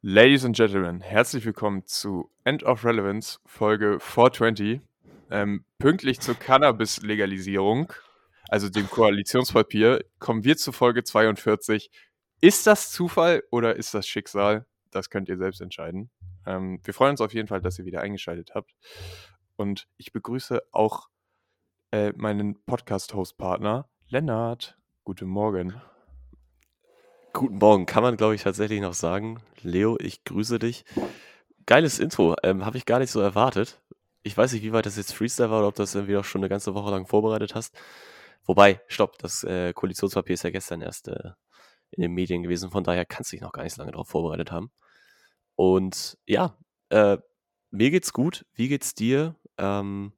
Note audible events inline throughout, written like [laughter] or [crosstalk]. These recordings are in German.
Ladies and Gentlemen, herzlich willkommen zu End of Relevance, Folge 420. Ähm, pünktlich zur Cannabis-Legalisierung, also dem Koalitionspapier, kommen wir zu Folge 42. Ist das Zufall oder ist das Schicksal? Das könnt ihr selbst entscheiden. Ähm, wir freuen uns auf jeden Fall, dass ihr wieder eingeschaltet habt. Und ich begrüße auch äh, meinen Podcast-Host-Partner Lennart. Guten Morgen. Guten Morgen, kann man glaube ich tatsächlich noch sagen. Leo, ich grüße dich. Geiles Intro, ähm, habe ich gar nicht so erwartet. Ich weiß nicht, wie weit das jetzt Freestyle war oder ob du das irgendwie auch schon eine ganze Woche lang vorbereitet hast. Wobei, stopp, das äh, Koalitionspapier ist ja gestern erst äh, in den Medien gewesen, von daher kannst du dich noch gar nicht so lange darauf vorbereitet haben. Und ja, äh, mir geht's gut. Wie geht's dir? Ähm,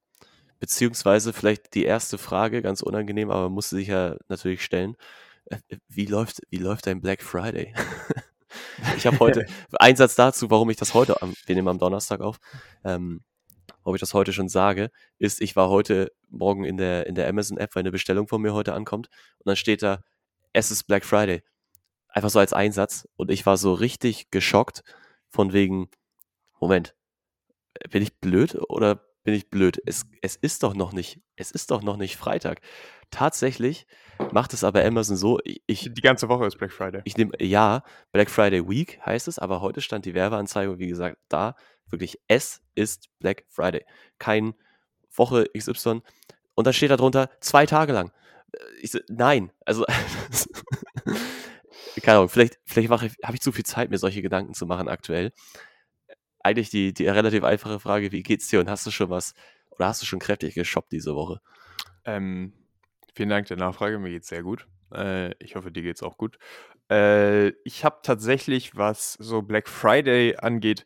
beziehungsweise vielleicht die erste Frage, ganz unangenehm, aber musste sich ja natürlich stellen. Äh, wie läuft, wie läuft dein Black Friday? [laughs] ich habe heute, einen Satz dazu, warum ich das heute, am, wir nehmen am Donnerstag auf, ähm, warum ich das heute schon sage, ist, ich war heute Morgen in der, in der Amazon-App, weil eine Bestellung von mir heute ankommt und dann steht da, es ist Black Friday. Einfach so als Einsatz und ich war so richtig geschockt von wegen, Moment, bin ich blöd oder bin ich blöd? Es, es ist doch noch nicht, es ist doch noch nicht Freitag. Tatsächlich macht es aber Amazon so, ich. Die ganze Woche ist Black Friday. Ich nehme, ja, Black Friday Week heißt es, aber heute stand die Werbeanzeige, wie gesagt, da wirklich, es ist Black Friday. Kein Woche XY. Und dann steht da drunter, zwei Tage lang. Ich, nein, also, [laughs] keine Ahnung, vielleicht, vielleicht habe ich zu viel Zeit, mir solche Gedanken zu machen aktuell. Eigentlich die, die relativ einfache Frage, wie geht's dir und hast du schon was, oder hast du schon kräftig geshoppt diese Woche? Ähm, Vielen Dank der Nachfrage. Mir geht's sehr gut. Äh, ich hoffe, dir geht's auch gut. Äh, ich habe tatsächlich, was so Black Friday angeht,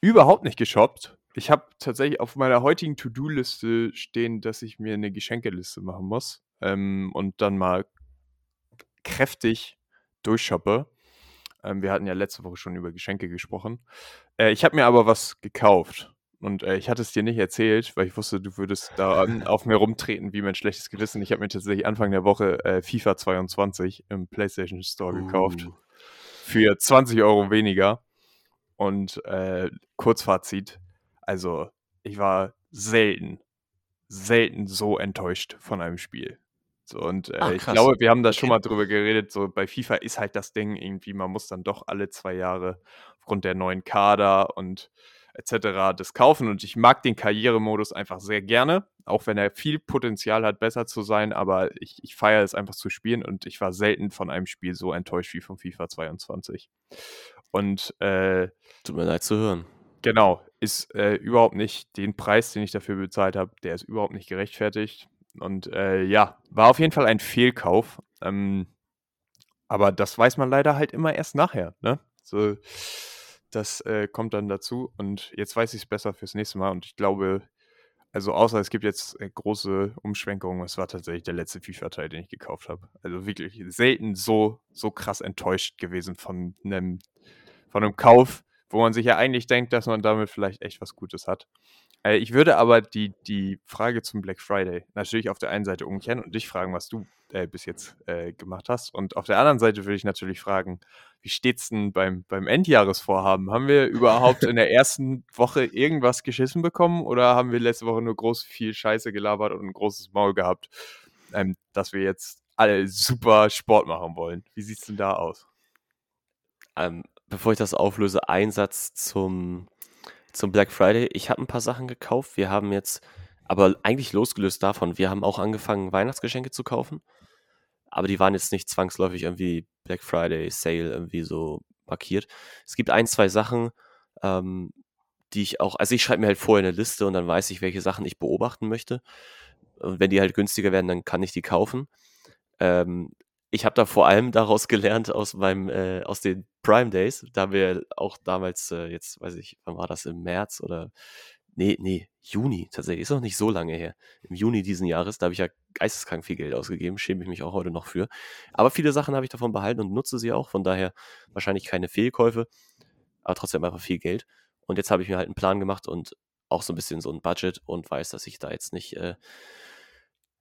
überhaupt nicht geshoppt. Ich habe tatsächlich auf meiner heutigen To-Do-Liste stehen, dass ich mir eine Geschenkeliste machen muss ähm, und dann mal kräftig durchshoppe. Ähm, wir hatten ja letzte Woche schon über Geschenke gesprochen. Äh, ich habe mir aber was gekauft. Und äh, ich hatte es dir nicht erzählt, weil ich wusste, du würdest da [laughs] auf mir rumtreten wie mein schlechtes Gewissen. Ich habe mir tatsächlich Anfang der Woche äh, FIFA 22 im PlayStation Store gekauft. Uh. Für 20 Euro weniger. Und äh, Kurzfazit, also ich war selten, selten so enttäuscht von einem Spiel. So, und äh, Ach, ich glaube, wir haben da schon mal drüber geredet. So bei FIFA ist halt das Ding irgendwie, man muss dann doch alle zwei Jahre aufgrund der neuen Kader und etc. das kaufen. Und ich mag den Karrieremodus einfach sehr gerne, auch wenn er viel Potenzial hat, besser zu sein. Aber ich, ich feiere es einfach zu spielen und ich war selten von einem Spiel so enttäuscht wie von FIFA 22. Und äh, tut mir leid zu hören. Genau, ist äh, überhaupt nicht den Preis, den ich dafür bezahlt habe, der ist überhaupt nicht gerechtfertigt. Und äh, ja, war auf jeden Fall ein Fehlkauf. Ähm, aber das weiß man leider halt immer erst nachher. Ne? So, das äh, kommt dann dazu und jetzt weiß ich es besser fürs nächste Mal und ich glaube, also außer es gibt jetzt äh, große Umschwenkungen, es war tatsächlich der letzte FIFA-Teil, den ich gekauft habe. Also wirklich selten so, so krass enttäuscht gewesen von einem, von einem Kauf, wo man sich ja eigentlich denkt, dass man damit vielleicht echt was Gutes hat. Äh, ich würde aber die, die Frage zum Black Friday natürlich auf der einen Seite umkehren und dich fragen, was du äh, bis jetzt äh, gemacht hast. Und auf der anderen Seite würde ich natürlich fragen, wie steht's denn beim, beim Endjahresvorhaben? Haben wir überhaupt in der ersten Woche irgendwas geschissen bekommen oder haben wir letzte Woche nur groß viel Scheiße gelabert und ein großes Maul gehabt, ähm, dass wir jetzt alle super Sport machen wollen? Wie sieht's denn da aus? Ähm, bevor ich das auflöse, ein Satz zum, zum Black Friday. Ich habe ein paar Sachen gekauft. Wir haben jetzt, aber eigentlich losgelöst davon, wir haben auch angefangen, Weihnachtsgeschenke zu kaufen aber die waren jetzt nicht zwangsläufig irgendwie Black Friday Sale irgendwie so markiert. Es gibt ein, zwei Sachen, ähm, die ich auch, also ich schreibe mir halt vorher eine Liste und dann weiß ich, welche Sachen ich beobachten möchte. Und wenn die halt günstiger werden, dann kann ich die kaufen. Ähm, ich habe da vor allem daraus gelernt aus meinem, äh, aus den Prime Days. Da wir auch damals, äh, jetzt weiß ich, wann war das, im März oder nee, nee, Juni tatsächlich, ist noch nicht so lange her. Im Juni diesen Jahres, da habe ich ja geisteskrank viel Geld ausgegeben, schäme ich mich auch heute noch für. Aber viele Sachen habe ich davon behalten und nutze sie auch, von daher wahrscheinlich keine Fehlkäufe, aber trotzdem einfach viel Geld. Und jetzt habe ich mir halt einen Plan gemacht und auch so ein bisschen so ein Budget und weiß, dass ich da jetzt nicht äh,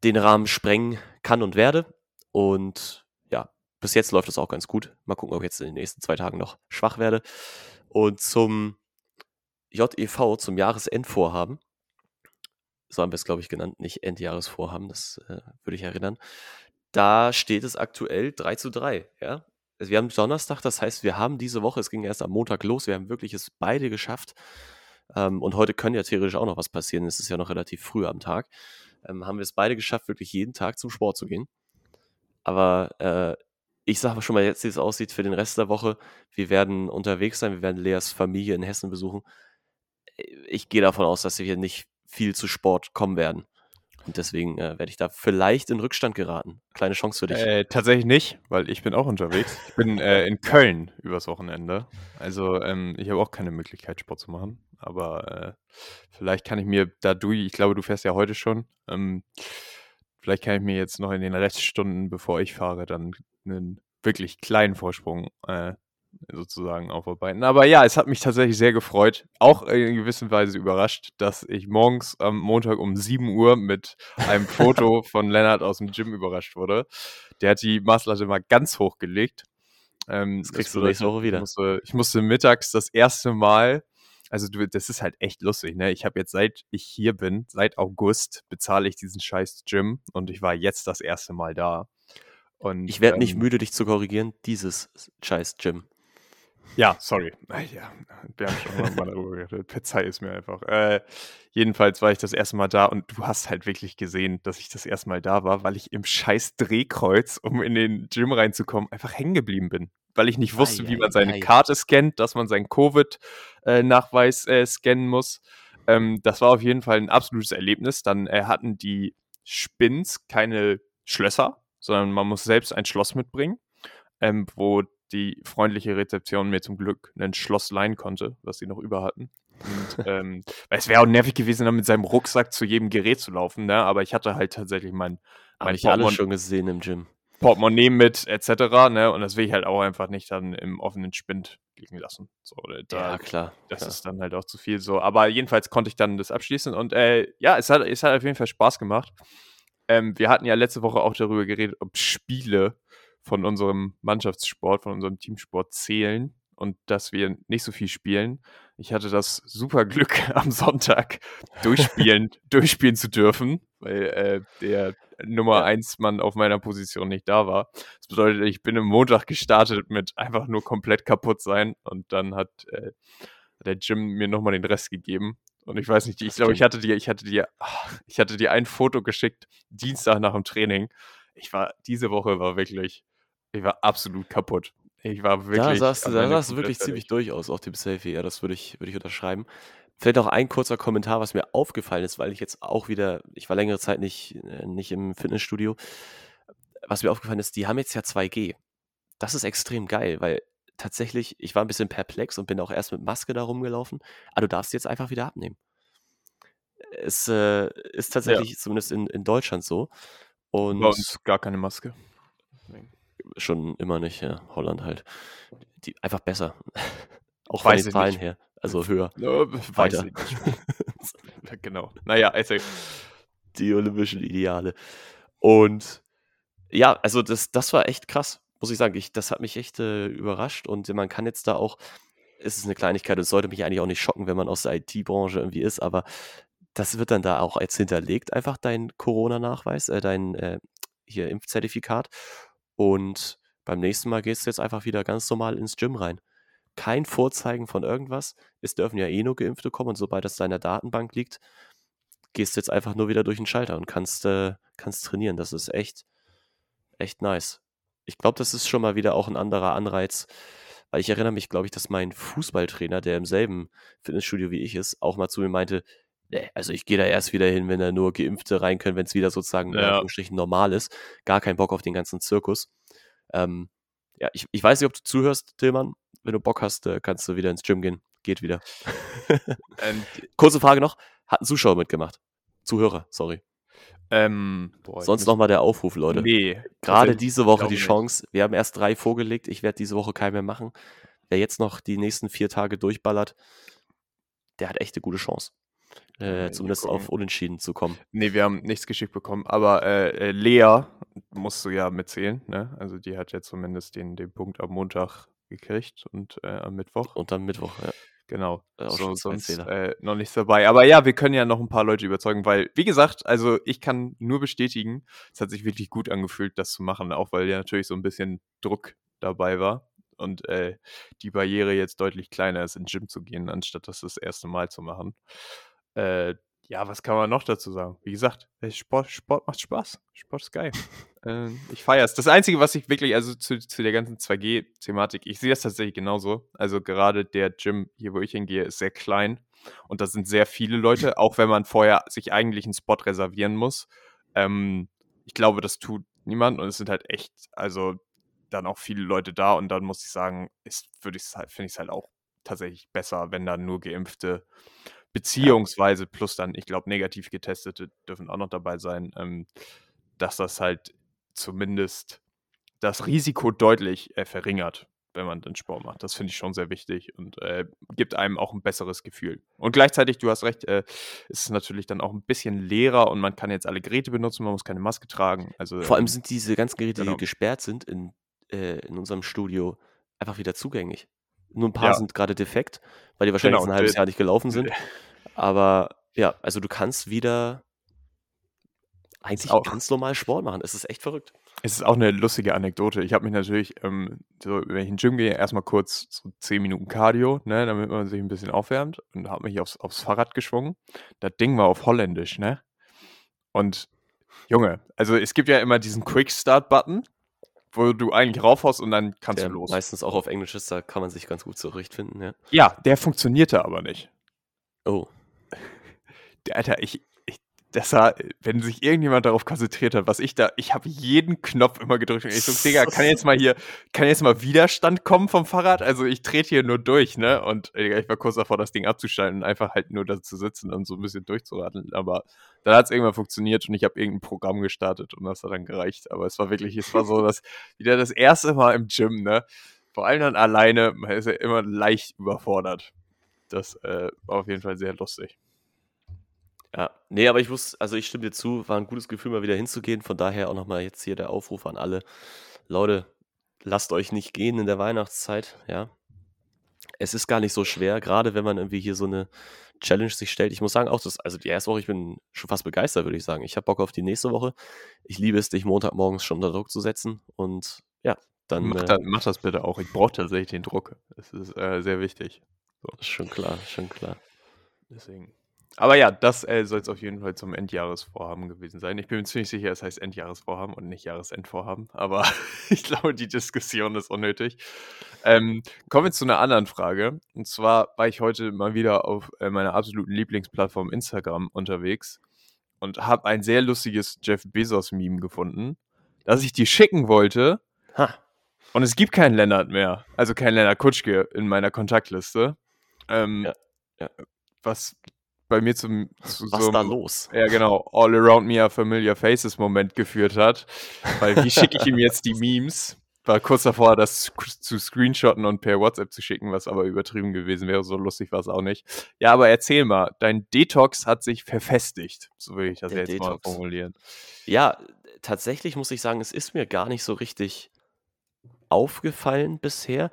den Rahmen sprengen kann und werde. Und bis jetzt läuft es auch ganz gut. Mal gucken, ob ich jetzt in den nächsten zwei Tagen noch schwach werde. Und zum JEV, zum Jahresendvorhaben, so haben wir es, glaube ich, genannt, nicht Endjahresvorhaben, das äh, würde ich erinnern. Da steht es aktuell 3 zu 3, ja. Also wir haben Donnerstag, das heißt, wir haben diese Woche, es ging erst am Montag los, wir haben wirklich es beide geschafft. Ähm, und heute können ja theoretisch auch noch was passieren, es ist ja noch relativ früh am Tag. Ähm, haben wir es beide geschafft, wirklich jeden Tag zum Sport zu gehen. Aber äh, ich sage schon mal jetzt, wie es aussieht für den Rest der Woche. Wir werden unterwegs sein, wir werden Leas Familie in Hessen besuchen. Ich gehe davon aus, dass wir nicht viel zu Sport kommen werden. Und deswegen äh, werde ich da vielleicht in Rückstand geraten. Kleine Chance für dich. Äh, tatsächlich nicht, weil ich bin auch unterwegs. Ich bin äh, in Köln übers Wochenende. Also ähm, ich habe auch keine Möglichkeit, Sport zu machen. Aber äh, vielleicht kann ich mir da du, ich glaube, du fährst ja heute schon. Ähm, vielleicht kann ich mir jetzt noch in den Reststunden, bevor ich fahre, dann einen wirklich kleinen Vorsprung äh, sozusagen aufarbeiten. Aber ja, es hat mich tatsächlich sehr gefreut, auch in gewisser Weise überrascht, dass ich morgens am Montag um 7 Uhr mit einem Foto [laughs] von Lennart aus dem Gym überrascht wurde. Der hat die Maßlatte mal ganz hoch gelegt. Ähm, das kriegst das du nächste Woche wieder. Ich musste, ich musste, mittags das erste Mal, also du, das ist halt echt lustig, ne? Ich habe jetzt seit ich hier bin, seit August bezahle ich diesen scheiß Gym und ich war jetzt das erste Mal da. Und, ich werde ähm, nicht müde, dich zu korrigieren, dieses scheiß Gym. Ja, sorry. Ja, wir haben schon mal darüber geredet. Verzeih es mir einfach. Äh, jedenfalls war ich das erste Mal da und du hast halt wirklich gesehen, dass ich das erste Mal da war, weil ich im scheiß Drehkreuz, um in den Gym reinzukommen, einfach hängen geblieben bin. Weil ich nicht wusste, ei, wie man seine ei. Karte scannt, dass man seinen Covid-Nachweis äh, scannen muss. Ähm, das war auf jeden Fall ein absolutes Erlebnis. Dann äh, hatten die Spins keine Schlösser, sondern man muss selbst ein Schloss mitbringen, ähm, wo die freundliche Rezeption mir zum Glück ein Schloss leihen konnte, was sie noch über hatten. Und, [laughs] ähm, es wäre auch nervig gewesen, dann mit seinem Rucksack zu jedem Gerät zu laufen, ne? aber ich hatte halt tatsächlich mein, mein Habe ich alles schon gesehen im Gym. Portemonnaie mit etc. Ne? Und das will ich halt auch einfach nicht dann im offenen Spind liegen lassen. So, da, ja, klar. Das ja. ist dann halt auch zu viel so. Aber jedenfalls konnte ich dann das abschließen und äh, ja, es hat, es hat auf jeden Fall Spaß gemacht. Ähm, wir hatten ja letzte Woche auch darüber geredet, ob Spiele von unserem Mannschaftssport, von unserem Teamsport zählen und dass wir nicht so viel spielen. Ich hatte das super Glück, [laughs] am Sonntag durchspielen, [laughs] durchspielen zu dürfen, weil äh, der Nummer 1 Mann auf meiner Position nicht da war. Das bedeutet, ich bin am Montag gestartet mit einfach nur komplett kaputt sein und dann hat äh, der Jim mir nochmal den Rest gegeben. Und ich weiß nicht, ich glaube, ich hatte dir, ich hatte dir, ich hatte dir ein Foto geschickt, Dienstag nach dem Training. Ich war, diese Woche war wirklich, ich war absolut kaputt. Ich war wirklich. Da sahst du, da sahst du wirklich ziemlich durch aus auf dem Selfie. Ja, das würde ich, würde ich unterschreiben. Vielleicht auch ein kurzer Kommentar, was mir aufgefallen ist, weil ich jetzt auch wieder, ich war längere Zeit nicht, äh, nicht im Fitnessstudio. Was mir aufgefallen ist, die haben jetzt ja 2G. Das ist extrem geil, weil tatsächlich, ich war ein bisschen perplex und bin auch erst mit Maske da rumgelaufen. Aber du darfst jetzt einfach wieder abnehmen. Es äh, ist tatsächlich ja. zumindest in, in Deutschland so. Und Bei uns gar keine Maske schon immer nicht, ja. Holland halt. Die, einfach besser. [laughs] Auch von den Zahlen her. Also höher. Ja, Weiter. [laughs] genau. Naja, also. Die olympischen Ideale. Und ja, also das, das war echt krass, muss ich sagen. Ich, das hat mich echt äh, überrascht und man kann jetzt da auch, es ist eine Kleinigkeit, es sollte mich eigentlich auch nicht schocken, wenn man aus der IT-Branche irgendwie ist, aber das wird dann da auch als hinterlegt, einfach dein Corona-Nachweis, äh, dein äh, hier Impfzertifikat. Und beim nächsten Mal gehst du jetzt einfach wieder ganz normal ins Gym rein. Kein Vorzeigen von irgendwas. Es dürfen ja eh nur Geimpfte kommen und sobald das in deiner Datenbank liegt, gehst du jetzt einfach nur wieder durch den Schalter und kannst, äh, kannst trainieren. Das ist echt, echt nice. Ich glaube, das ist schon mal wieder auch ein anderer Anreiz, weil ich erinnere mich, glaube ich, dass mein Fußballtrainer, der im selben Fitnessstudio wie ich ist, auch mal zu mir meinte, nee, also ich gehe da erst wieder hin, wenn da nur Geimpfte rein können, wenn es wieder sozusagen ja. normal ist. Gar kein Bock auf den ganzen Zirkus. Ähm, ja, ich, ich weiß nicht, ob du zuhörst, Tillmann. Wenn du Bock hast, äh, kannst du wieder ins Gym gehen. Geht wieder. ähm, [laughs] Kurze Frage noch. Hat ein Zuschauer mitgemacht? Zuhörer, sorry. Ähm, boah, Sonst nochmal der Aufruf, Leute. Nee. Gerade diese Woche die Chance. Nicht. Wir haben erst drei vorgelegt. Ich werde diese Woche keinen mehr machen. Wer jetzt noch die nächsten vier Tage durchballert, der hat echt eine gute Chance äh, zumindest auf Unentschieden zu kommen. Nee, wir haben nichts geschickt bekommen, aber äh, äh, Lea musst du ja mitzählen, ne? Also die hat ja zumindest den, den Punkt am Montag gekriegt und äh, am Mittwoch. Und am Mittwoch, ja. Genau. Äh, So, sonst äh, noch nichts dabei. Aber ja, wir können ja noch ein paar Leute überzeugen, weil, wie gesagt, also ich kann nur bestätigen, es hat sich wirklich gut angefühlt, das zu machen, auch weil ja natürlich so ein bisschen Druck dabei war und äh, die Barriere jetzt deutlich kleiner ist, ins Gym zu gehen, anstatt das das erste Mal zu machen. Äh, ja, was kann man noch dazu sagen? Wie gesagt, äh, Sport, Sport macht Spaß. Sport ist geil. [laughs] Ähm, ich feiere es. Das Einzige, was ich wirklich, also zu, zu der ganzen 2G-Thematik, ich sehe das tatsächlich genauso. Also gerade der Gym hier, wo ich hingehe, ist sehr klein und da sind sehr viele Leute, auch wenn man vorher sich eigentlich einen Spot reservieren muss. Ähm, ich glaube, das tut niemand und es sind halt echt, also dann auch viele Leute da und dann muss ich sagen, ist, würde ich halt, finde ich es halt auch tatsächlich besser, wenn da nur Geimpfte beziehungsweise plus dann, ich glaube, negativ getestete dürfen auch noch dabei sein, ähm, dass das halt zumindest das Risiko deutlich äh, verringert, wenn man den Sport macht. Das finde ich schon sehr wichtig und äh, gibt einem auch ein besseres Gefühl. Und gleichzeitig, du hast recht, äh, ist es natürlich dann auch ein bisschen leerer und man kann jetzt alle Geräte benutzen, man muss keine Maske tragen. Also, Vor allem ähm, sind diese ganzen Geräte, die genau. gesperrt sind in, äh, in unserem Studio, einfach wieder zugänglich. Nur ein paar Ja. sind gerade defekt, weil die wahrscheinlich Genau, ein halbes Jahr nicht gelaufen sind. [laughs] Aber ja, also du kannst wieder eigentlich ganz normal Sport machen. Es ist echt verrückt. Es ist auch eine lustige Anekdote. Ich habe mich natürlich, ähm, so, wenn ich in den Gym gehe, erstmal kurz so 10 Minuten Cardio, ne, damit man sich ein bisschen aufwärmt und habe mich aufs, aufs Fahrrad geschwungen. Das Ding war auf Holländisch, ne? Und Junge, also es gibt ja immer diesen Quick Start Button, wo du eigentlich raufhaust und dann kannst Der du los. meistens auch auf Englisch ist, da kann man sich ganz gut zurechtfinden, ja. Ja, der funktionierte aber nicht. Oh, [laughs] Alter, ich, das war, wenn sich irgendjemand darauf konzentriert hat, was ich da, ich habe jeden Knopf immer gedrückt und ich so, Digga, kann jetzt mal hier, kann jetzt mal Widerstand kommen vom Fahrrad? Also ich trete hier nur durch, ne? Und Digga, ich war kurz davor, das Ding abzuschalten und einfach halt nur da zu sitzen und so ein bisschen durchzuradeln. Aber dann hat es irgendwann funktioniert und ich habe irgendein Programm gestartet und das hat dann gereicht. Aber es war wirklich, es war so, dass [laughs] wieder das erste Mal im Gym, ne? Vor allem dann alleine, man ist ja immer leicht überfordert. Das äh, war auf jeden Fall sehr lustig. Ja, nee, aber ich wusste, also ich stimme dir zu, war ein gutes Gefühl, mal wieder hinzugehen. Von daher auch nochmal jetzt hier der Aufruf an alle. Leute, lasst euch nicht gehen in der Weihnachtszeit, ja. Es ist gar nicht so schwer, gerade wenn man irgendwie hier so eine Challenge sich stellt. Ich muss sagen, auch das, also die erste Woche, ich bin schon fast begeistert, würde ich sagen. Ich habe Bock auf die nächste Woche. Ich liebe es, dich Montagmorgens schon unter Druck zu setzen. Und ja, dann Mach, äh, da, mach das bitte auch. Ich brauche tatsächlich den Druck. Das ist äh, sehr wichtig. schon klar, schon klar. Deswegen. Aber ja, das äh, soll es auf jeden Fall zum Endjahresvorhaben gewesen sein. Ich bin mir ziemlich sicher, es heißt Endjahresvorhaben und nicht Jahresendvorhaben. Aber [laughs] ich glaube, die Diskussion ist unnötig. Ähm, kommen wir zu einer anderen Frage. Und zwar war ich heute mal wieder auf äh, meiner absoluten Lieblingsplattform Instagram unterwegs und habe ein sehr lustiges Jeff Bezos-Meme gefunden, das ich dir schicken wollte. Ha, Und es gibt keinen Lennart mehr. Also keinen Lennart Kutschke in meiner Kontaktliste. Ähm, Ja, ja. Was bei mir zum zu was so da einem, los? ja genau, All Around Me are Familiar Faces Moment geführt hat. Weil wie [laughs] schicke ich ihm jetzt die Memes? War kurz davor, das zu screenshotten und per WhatsApp zu schicken, was aber übertrieben gewesen wäre. So lustig war es auch nicht. Ja, aber erzähl mal, dein Detox hat sich verfestigt. So will ich das Der jetzt mal Detox. formulieren. Ja, tatsächlich muss ich sagen, es ist mir gar nicht so richtig aufgefallen bisher.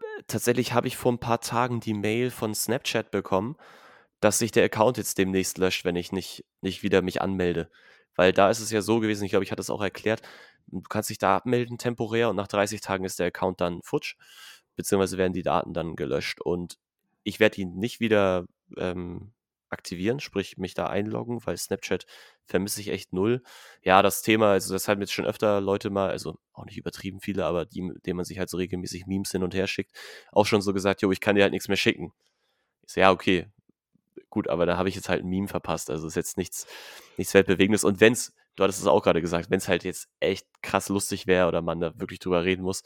Äh, Tatsächlich habe ich vor ein paar Tagen die Mail von Snapchat bekommen, dass sich der Account jetzt demnächst löscht, wenn ich nicht, nicht wieder mich anmelde. Weil da ist es ja so gewesen, ich glaube, ich hatte es auch erklärt, du kannst dich da abmelden temporär und nach 30 Tagen ist der Account dann futsch, beziehungsweise werden die Daten dann gelöscht. Und ich werde ihn nicht wieder ähm, aktivieren, sprich mich da einloggen, weil Snapchat vermisse ich echt null. Ja, das Thema, also das haben jetzt schon öfter Leute mal, also auch nicht übertrieben viele, aber die, denen man sich halt so regelmäßig Memes hin und her schickt, auch schon so gesagt, jo, ich kann dir halt nichts mehr schicken. Ich so, ja, okay, gut, aber da habe ich jetzt halt ein Meme verpasst. Also ist jetzt nichts, nichts Weltbewegendes. Und wenn's, du hattest es auch gerade gesagt, wenn es halt jetzt echt krass lustig wäre oder man da wirklich drüber reden muss,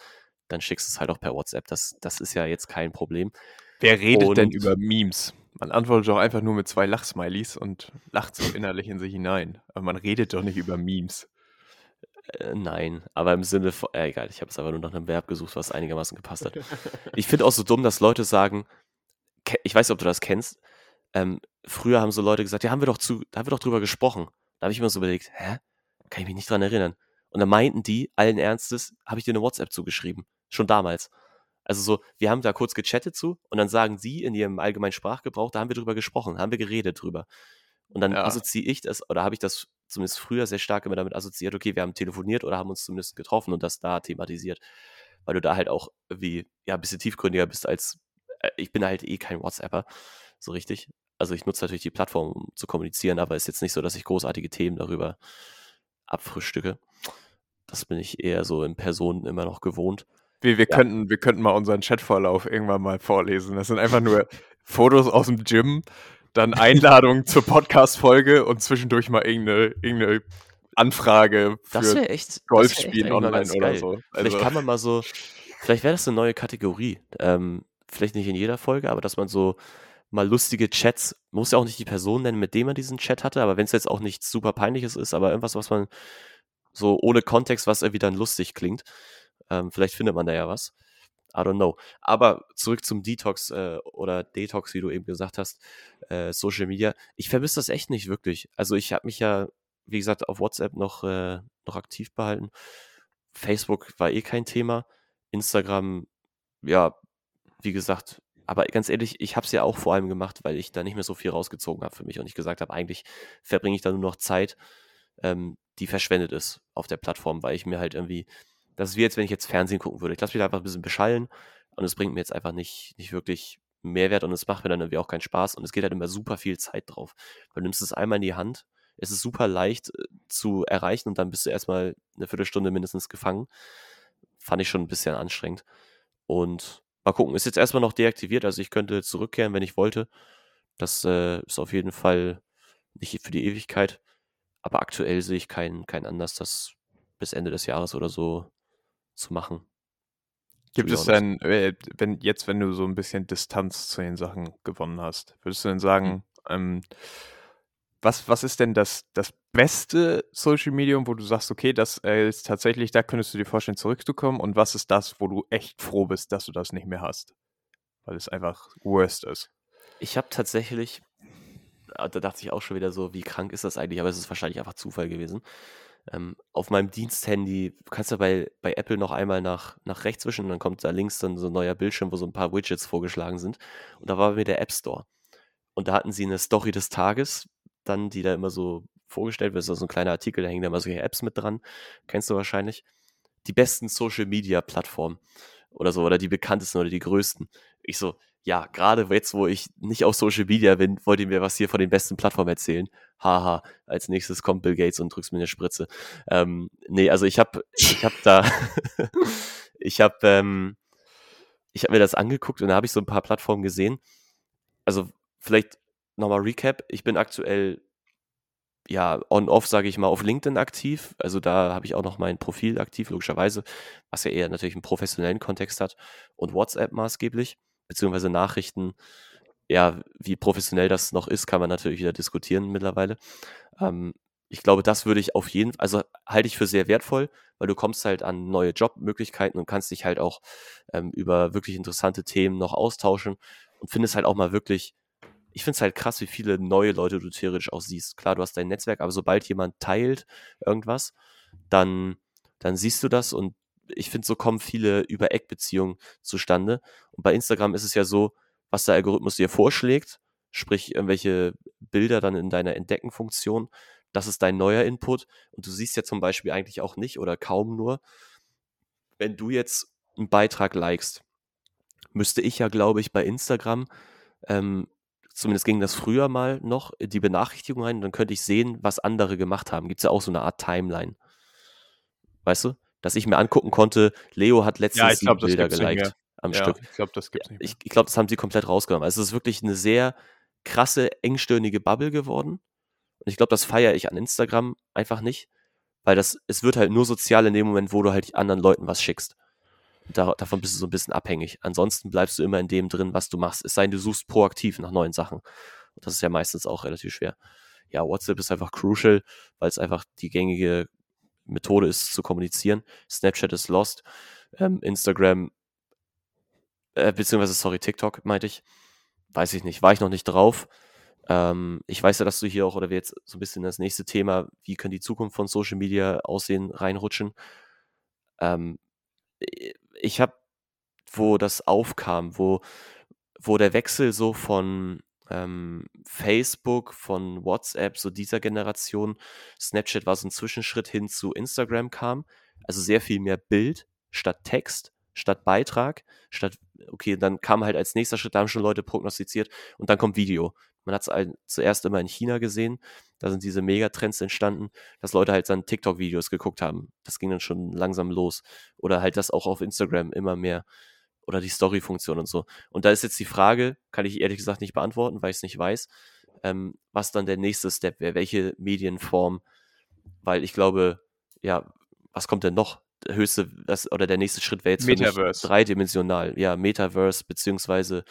dann schickst du es halt auch per WhatsApp. Das, das ist ja jetzt kein Problem. Wer redet denn Und- über Memes? Man antwortet doch einfach nur mit zwei Lachsmileys und lacht so innerlich in sich hinein. Aber man redet doch nicht über Memes. Äh, nein, aber im Sinne von, äh, egal, ich habe es aber nur nach einem Verb gesucht, was einigermaßen gepasst hat. Ich finde auch so dumm, dass Leute sagen, ich weiß nicht, ob du das kennst, ähm, früher haben so Leute gesagt, ja, haben wir doch zu, da haben wir doch drüber gesprochen. Da habe ich mir so überlegt, hä? Kann ich mich nicht dran erinnern. Und dann meinten die, allen Ernstes, habe ich dir eine WhatsApp zugeschrieben. Schon damals. Also so, wir haben da kurz gechattet zu und dann sagen sie in ihrem allgemeinen Sprachgebrauch, da haben wir drüber gesprochen, haben wir geredet drüber. Und dann Ja. assoziiere ich das, oder habe ich das zumindest früher sehr stark immer damit assoziiert, okay, wir haben telefoniert oder haben uns zumindest getroffen und das da thematisiert. Weil du da halt auch irgendwie, ja, ein bisschen tiefgründiger bist als, äh, ich bin halt eh kein WhatsApper, so richtig. Also ich nutze natürlich die Plattform, um zu kommunizieren, aber ist jetzt nicht so, dass ich großartige Themen darüber abfrühstücke. Das bin ich eher so in Personen immer noch gewohnt. Wir, wir, Ja. könnten, wir könnten mal unseren Chatverlauf irgendwann mal vorlesen. Das sind einfach nur Fotos aus dem Gym, dann [laughs] Einladungen zur Podcast-Folge und zwischendurch mal irgendeine, irgendeine Anfrage für echt, Golfspielen online oder so. Vielleicht Also, kann man mal so, vielleicht wäre das eine neue Kategorie. Ähm, vielleicht nicht in jeder Folge, aber dass man so mal lustige Chats, man muss ja auch nicht die Person nennen, mit dem man diesen Chat hatte, aber wenn es jetzt auch nichts super peinliches ist, aber irgendwas, was man so ohne Kontext, was irgendwie dann lustig klingt, ähm, vielleicht findet man da ja was. I don't know. Aber zurück zum Detox äh, oder Detox, wie du eben gesagt hast, äh, Social Media. Ich vermisse das echt nicht wirklich. Also ich habe mich ja, wie gesagt, auf WhatsApp noch, äh, noch aktiv behalten. Facebook war eh kein Thema. Instagram, ja, wie gesagt, aber ganz ehrlich, ich habe es ja auch vor allem gemacht, weil ich da nicht mehr so viel rausgezogen habe für mich und ich gesagt habe, eigentlich verbringe ich da nur noch Zeit, ähm, die verschwendet ist auf der Plattform, weil ich mir halt irgendwie, das ist wie jetzt, wenn ich jetzt Fernsehen gucken würde. Ich lasse mich da einfach ein bisschen beschallen und es bringt mir jetzt einfach nicht, nicht wirklich Mehrwert und es macht mir dann irgendwie auch keinen Spaß und es geht halt immer super viel Zeit drauf. Du nimmst es einmal in die Hand, es ist super leicht äh, zu erreichen und dann bist du erstmal eine Viertelstunde mindestens gefangen. Fand ich schon ein bisschen anstrengend. Und mal gucken, ist jetzt erstmal noch deaktiviert, also ich könnte zurückkehren, wenn ich wollte. Das äh, ist auf jeden Fall nicht für die Ewigkeit. Aber aktuell sehe ich keinen keinen Anlass, das bis Ende des Jahres oder so zu machen. Gibt es denn, äh, wenn, jetzt, wenn du so ein bisschen Distanz zu den Sachen gewonnen hast, würdest du denn sagen, ähm, was, was ist denn das, das beste Social Medium, wo du sagst, okay, das äh, ist tatsächlich, da könntest du dir vorstellen, zurückzukommen und was ist das, wo du echt froh bist, dass du das nicht mehr hast? Weil es einfach worst ist. Ich habe tatsächlich, ah, da dachte ich auch schon wieder so, wie krank ist das eigentlich? Aber es ist wahrscheinlich einfach Zufall gewesen. Ähm, auf meinem Diensthandy, du kannst ja bei, bei Apple noch einmal nach, nach rechts wischen und dann kommt da links dann so ein neuer Bildschirm, wo so ein paar Widgets vorgeschlagen sind. Und da war mir der App Store. Und da hatten sie eine Story des Tages, dann, die da immer so vorgestellt wird. Das ist so ein kleiner Artikel, da hängen da immer solche Apps mit dran. Kennst du wahrscheinlich. Die besten Social Media Plattformen oder so, oder die bekanntesten oder die größten. Ich so, ja, gerade jetzt, wo ich nicht auf Social Media bin, wollt ihr mir was hier von den besten Plattformen erzählen. Haha, als nächstes kommt Bill Gates und drückst mir eine Spritze. Ähm, nee, also ich habe ich hab da, [laughs] ich habe ähm, ich habe mir das angeguckt und da habe ich so ein paar Plattformen gesehen. Also vielleicht nochmal Recap. Ich bin aktuell ja on-off, sage ich mal, auf LinkedIn aktiv. Also da habe ich auch noch mein Profil aktiv, logischerweise, was ja eher natürlich einen professionellen Kontext hat und WhatsApp maßgeblich, beziehungsweise Nachrichten. Ja, wie professionell das noch ist, kann man natürlich wieder diskutieren mittlerweile. Ähm, ich glaube, das würde ich auf jeden Fall, also halte ich für sehr wertvoll, weil du kommst halt an neue Jobmöglichkeiten und kannst dich halt auch ähm, über wirklich interessante Themen noch austauschen und findest halt auch mal wirklich, ich finde es halt krass, wie viele neue Leute du theoretisch auch siehst. Klar, du hast dein Netzwerk, aber sobald jemand teilt irgendwas, dann, dann siehst du das und ich finde, so kommen viele Über-Eck-Beziehungen zustande. Und bei Instagram ist es ja so, was der Algorithmus dir vorschlägt, sprich irgendwelche Bilder dann in deiner Entdecken-Funktion, das ist dein neuer Input und du siehst ja zum Beispiel eigentlich auch nicht oder kaum nur, wenn du jetzt einen Beitrag likest, müsste ich ja, glaube ich, bei Instagram, ähm, zumindest ging das früher mal noch, die Benachrichtigung rein und dann könnte ich sehen, was andere gemacht haben. Gibt es ja auch so eine Art Timeline. Weißt du? Dass ich mir angucken konnte, Leo hat letztens Ja, das Bilder geliked am Ja, Stück. ich glaube, das gibt's nicht mehr. Ich, ich glaube, das haben sie komplett rausgenommen. Also es ist wirklich eine sehr krasse, engstirnige Bubble geworden. Und ich glaube, das feiere ich an Instagram einfach nicht, weil das, es wird halt nur sozial in dem Moment, wo du halt anderen Leuten was schickst. Da, davon bist du so ein bisschen abhängig. Ansonsten bleibst du immer in dem drin, was du machst. Es sei denn, du suchst proaktiv nach neuen Sachen. Und das ist ja meistens auch relativ schwer. Ja, WhatsApp ist einfach crucial, weil es einfach die gängige Methode ist zu kommunizieren. Snapchat ist lost. Ähm, Instagram, äh, beziehungsweise, sorry, TikTok meinte ich. Weiß ich nicht. War ich noch nicht drauf. Ähm, ich weiß ja, dass du hier auch, oder wir jetzt so ein bisschen das nächste Thema, wie kann die Zukunft von Social Media aussehen, reinrutschen. Ähm, ich habe wo das aufkam, wo, wo der Wechsel so von ähm, Facebook, von WhatsApp, so dieser Generation, Snapchat war so ein Zwischenschritt hin zu Instagram kam. Also sehr viel mehr Bild statt Text, statt Beitrag, statt, okay, dann kam halt als nächster Schritt, da haben schon Leute prognostiziert und dann kommt Video. Man hat es zuerst immer in China gesehen, da sind diese Megatrends entstanden, dass Leute halt dann TikTok-Videos geguckt haben. Das ging dann schon langsam los. Oder halt das auch auf Instagram immer mehr oder die Story-Funktion und so. Und da ist jetzt die Frage, kann ich ehrlich gesagt nicht beantworten, weil ich es nicht weiß, ähm, was dann der nächste Step wäre, welche Medienform, weil ich glaube, ja, was kommt denn noch? Der höchste, das, oder der nächste Schritt wäre jetzt Metaverse. dreidimensional, ja, Metaverse beziehungsweise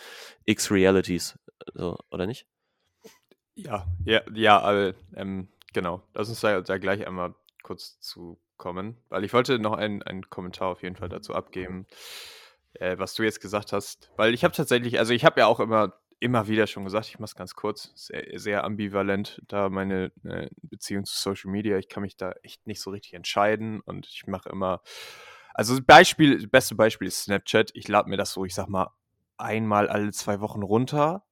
X-Realities, so, oder nicht? Ja, ja, ja, also, ähm, genau. Lass uns da, da gleich einmal kurz zu kommen, weil ich wollte noch einen, einen Kommentar auf jeden Fall dazu abgeben äh, was du jetzt gesagt hast. Weil ich habe tatsächlich, also ich habe ja auch immer, immer wieder schon gesagt, ich mache es ganz kurz, sehr, sehr ambivalent, da meine äh, Beziehung zu Social Media. Ich kann mich da echt nicht so richtig entscheiden und ich mache immer, also Beispiel, beste Beispiel ist Snapchat. Ich lade mir das so, ich sag mal, einmal alle zwei Wochen runter,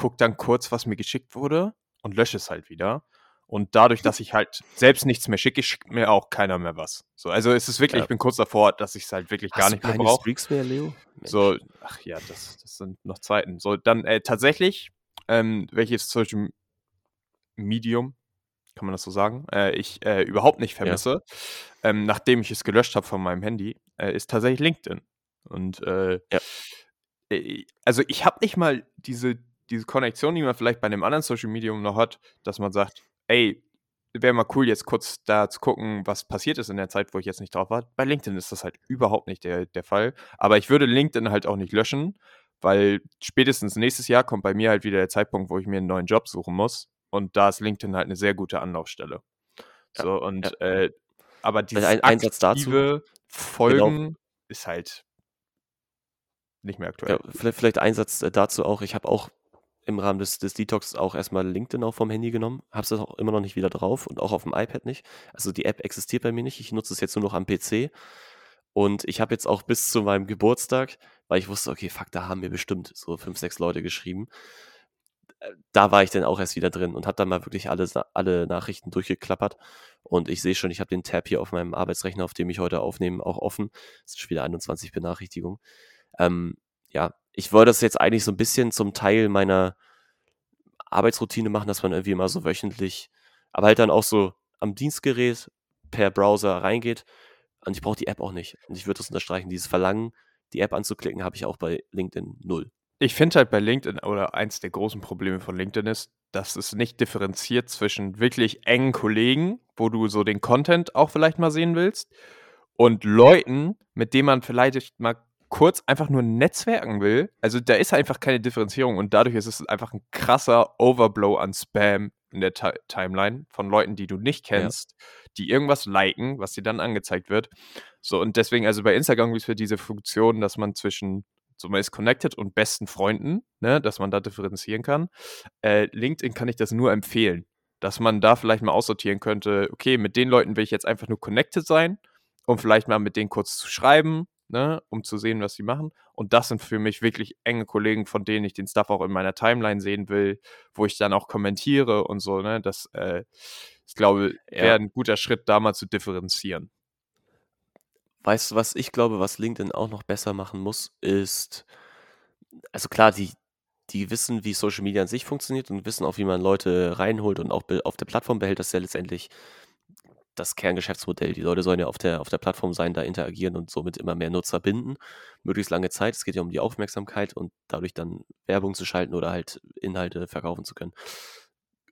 guck dann kurz, was mir geschickt wurde und lösche es halt wieder. Und dadurch, dass ich halt selbst nichts mehr schicke, schickt mir auch keiner mehr was. So, also es ist wirklich, ja. ich bin kurz davor, dass ich es halt wirklich Hast gar nicht mehr brauche. Streaks mehr, Leo? So, ach ja, das, das sind noch Zeiten. So, dann äh, tatsächlich, ähm, welches Social Medium, kann man das so sagen, äh, ich äh, überhaupt nicht vermisse, ja. ähm, nachdem ich es gelöscht habe von meinem Handy, äh, ist tatsächlich LinkedIn. Und äh, ja. Äh, also ich habe nicht mal diese, diese Konnektion, die man vielleicht bei einem anderen Social Medium noch hat, dass man sagt, ey, wäre mal cool, jetzt kurz da zu gucken, was passiert ist in der Zeit, wo ich jetzt nicht drauf war. Bei LinkedIn ist das halt überhaupt nicht der, der Fall. Aber ich würde LinkedIn halt auch nicht löschen, weil spätestens nächstes Jahr kommt bei mir halt wieder der Zeitpunkt, wo ich mir einen neuen Job suchen muss. Und da ist LinkedIn halt eine sehr gute Anlaufstelle. Ja, so, und ja. äh, aber dieses ein, Einsatz dazu. Genau. Folgen genau. ist halt nicht mehr aktuell. Ja, vielleicht, vielleicht Einsatz äh, dazu auch. Ich habe auch im Rahmen des, des Detox auch erstmal LinkedIn auch vom Handy genommen. Habe es auch immer noch nicht wieder drauf und auch auf dem iPad nicht. Also die App existiert bei mir nicht. Ich nutze es jetzt nur noch am PC. Und ich habe jetzt auch bis zu meinem Geburtstag, weil ich wusste, okay, fuck, da haben mir bestimmt so fünf, sechs Leute geschrieben. Äh, da war ich dann auch erst wieder drin und habe dann mal wirklich alle, alle Nachrichten durchgeklappert. Und ich sehe schon, ich habe den Tab hier auf meinem Arbeitsrechner, auf dem ich heute aufnehme, auch offen. Es sind schon wieder 21 Benachrichtigungen. Ähm, ja, ich wollte das jetzt eigentlich so ein bisschen zum Teil meiner Arbeitsroutine machen, dass man irgendwie immer so wöchentlich, aber halt dann auch so am Dienstgerät per Browser reingeht. Und ich brauche die App auch nicht. Und ich würde das unterstreichen. Dieses Verlangen, die App anzuklicken, habe ich auch bei LinkedIn null. Ich finde halt bei LinkedIn, oder eins der großen Probleme von LinkedIn ist, dass es nicht differenziert zwischen wirklich engen Kollegen, wo du so den Content auch vielleicht mal sehen willst, und Leuten, mit denen man vielleicht mal kurz einfach nur netzwerken will, also da ist einfach keine Differenzierung und dadurch ist es einfach ein krasser Overblow an Spam in der T Timeline von Leuten, die du nicht kennst, ja. die irgendwas liken, was dir dann angezeigt wird. So, und deswegen, also bei Instagram gibt es diese Funktion, dass man zwischen so man ist connected und besten Freunden, ne, dass man da differenzieren kann. Äh, LinkedIn kann ich das nur empfehlen, dass man da vielleicht mal aussortieren könnte, okay, mit den Leuten will ich jetzt einfach nur connected sein, um vielleicht mal mit denen kurz zu schreiben, ne, um zu sehen, was sie machen. Und das sind für mich wirklich enge Kollegen, von denen ich den Stuff auch in meiner Timeline sehen will, wo ich dann auch kommentiere und so, ne. Das, äh, ich glaube, wäre ja. ein guter Schritt, da mal zu differenzieren. Weißt du, was ich glaube, was LinkedIn auch noch besser machen muss, ist, also klar, die, die wissen, wie Social Media an sich funktioniert und wissen auch, wie man Leute reinholt und auch auf der Plattform behält. Das ist ja letztendlich das Kerngeschäftsmodell. Die Leute sollen ja auf der, auf der Plattform sein, da interagieren und somit immer mehr Nutzer binden. Möglichst lange Zeit. Es geht ja um die Aufmerksamkeit und dadurch dann Werbung zu schalten oder halt Inhalte verkaufen zu können.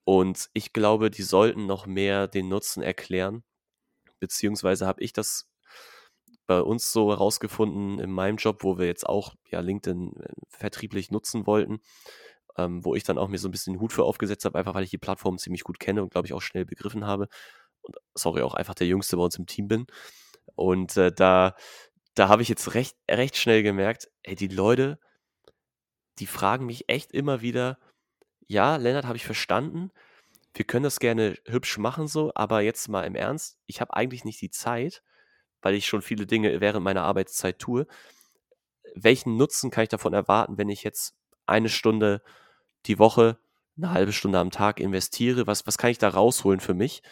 Und ich glaube, die sollten noch mehr den Nutzen erklären. Beziehungsweise habe ich das bei uns so herausgefunden in meinem Job, wo wir jetzt auch ja, LinkedIn äh, vertrieblich nutzen wollten, ähm, wo ich dann auch mir so ein bisschen den Hut für aufgesetzt habe, einfach weil ich die Plattform ziemlich gut kenne und glaube ich auch schnell begriffen habe und sorry, auch einfach der Jüngste bei uns im Team bin. Und äh, da, da habe ich jetzt recht, recht schnell gemerkt, ey, die Leute, die fragen mich echt immer wieder, ja, Lennart, habe ich verstanden, wir können das gerne hübsch machen so, aber jetzt mal im Ernst, ich habe eigentlich nicht die Zeit, weil ich schon viele Dinge während meiner Arbeitszeit tue. welchen Nutzen kann ich davon erwarten, wenn ich jetzt eine Stunde die Woche, eine halbe Stunde am Tag investiere? Was, was kann ich da rausholen für mich?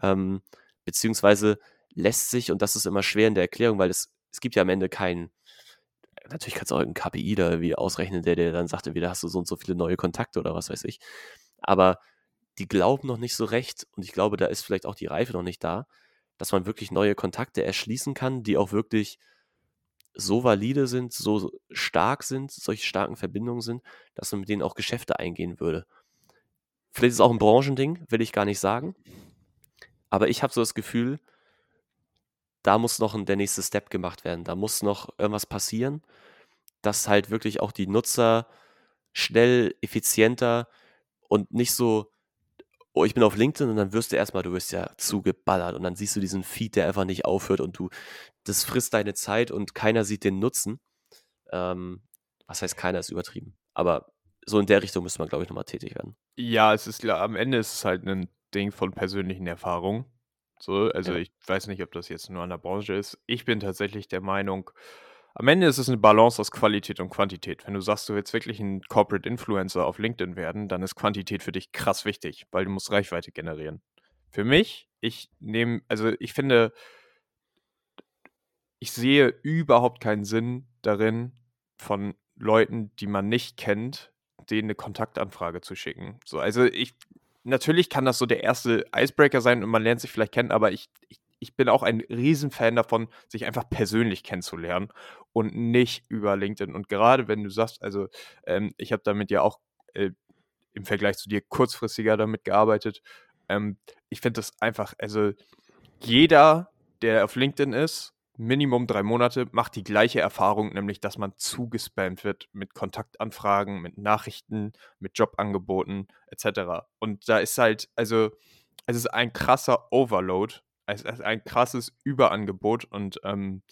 Ähm, beziehungsweise lässt sich, und das ist immer schwer in der Erklärung, weil es, es gibt ja am Ende keinen, natürlich kannst du auch einen KPI da irgendwie ausrechnen, der dir dann sagt, wieder hast du so und so viele neue Kontakte oder was weiß ich. Aber die glauben noch nicht so recht, und ich glaube, da ist vielleicht auch die Reife noch nicht da, dass man wirklich neue Kontakte erschließen kann, die auch wirklich so valide sind, so stark sind, solche starken Verbindungen sind, dass man mit denen auch Geschäfte eingehen würde. Vielleicht ist es auch ein Branchending, will ich gar nicht sagen. Aber ich habe so das Gefühl, da muss noch der nächste Step gemacht werden. Da muss noch irgendwas passieren, dass halt wirklich auch die Nutzer schnell, effizienter und nicht so, oh, ich bin auf LinkedIn und dann wirst du erstmal, du wirst ja zugeballert und dann siehst du diesen Feed, der einfach nicht aufhört und du, das frisst deine Zeit und keiner sieht den Nutzen. Ähm, was heißt, keiner ist übertrieben. Aber so in der Richtung müsste man, glaube ich, nochmal tätig werden. Ja, es ist am Ende ist es halt ein Ding von persönlichen Erfahrungen. So, also Ja. ich weiß nicht, ob das jetzt nur an der Branche ist. Ich bin tatsächlich der Meinung, am Ende ist es eine Balance aus Qualität und Quantität. Wenn du sagst, du willst wirklich ein Corporate Influencer auf LinkedIn werden, dann ist Quantität für dich krass wichtig, weil du musst Reichweite generieren. Für mich, ich nehme, also ich finde, ich sehe überhaupt keinen Sinn darin, von Leuten, die man nicht kennt, denen eine Kontaktanfrage zu schicken. So, also ich, natürlich kann das so der erste Icebreaker sein und man lernt sich vielleicht kennen, aber ich, ich, ich bin auch ein Riesenfan davon, sich einfach persönlich kennenzulernen und nicht über LinkedIn. Und gerade wenn du sagst, also ähm, ich habe damit ja auch äh, im Vergleich zu dir kurzfristiger damit gearbeitet. Ähm, ich finde das einfach, also jeder, der auf LinkedIn ist, Minimum drei Monate, macht die gleiche Erfahrung, nämlich dass man zugespammt wird mit Kontaktanfragen, mit Nachrichten, mit Jobangeboten etc. Und da ist halt, also es ist ein krasser Overload, es ist ein krasses Überangebot und ähm,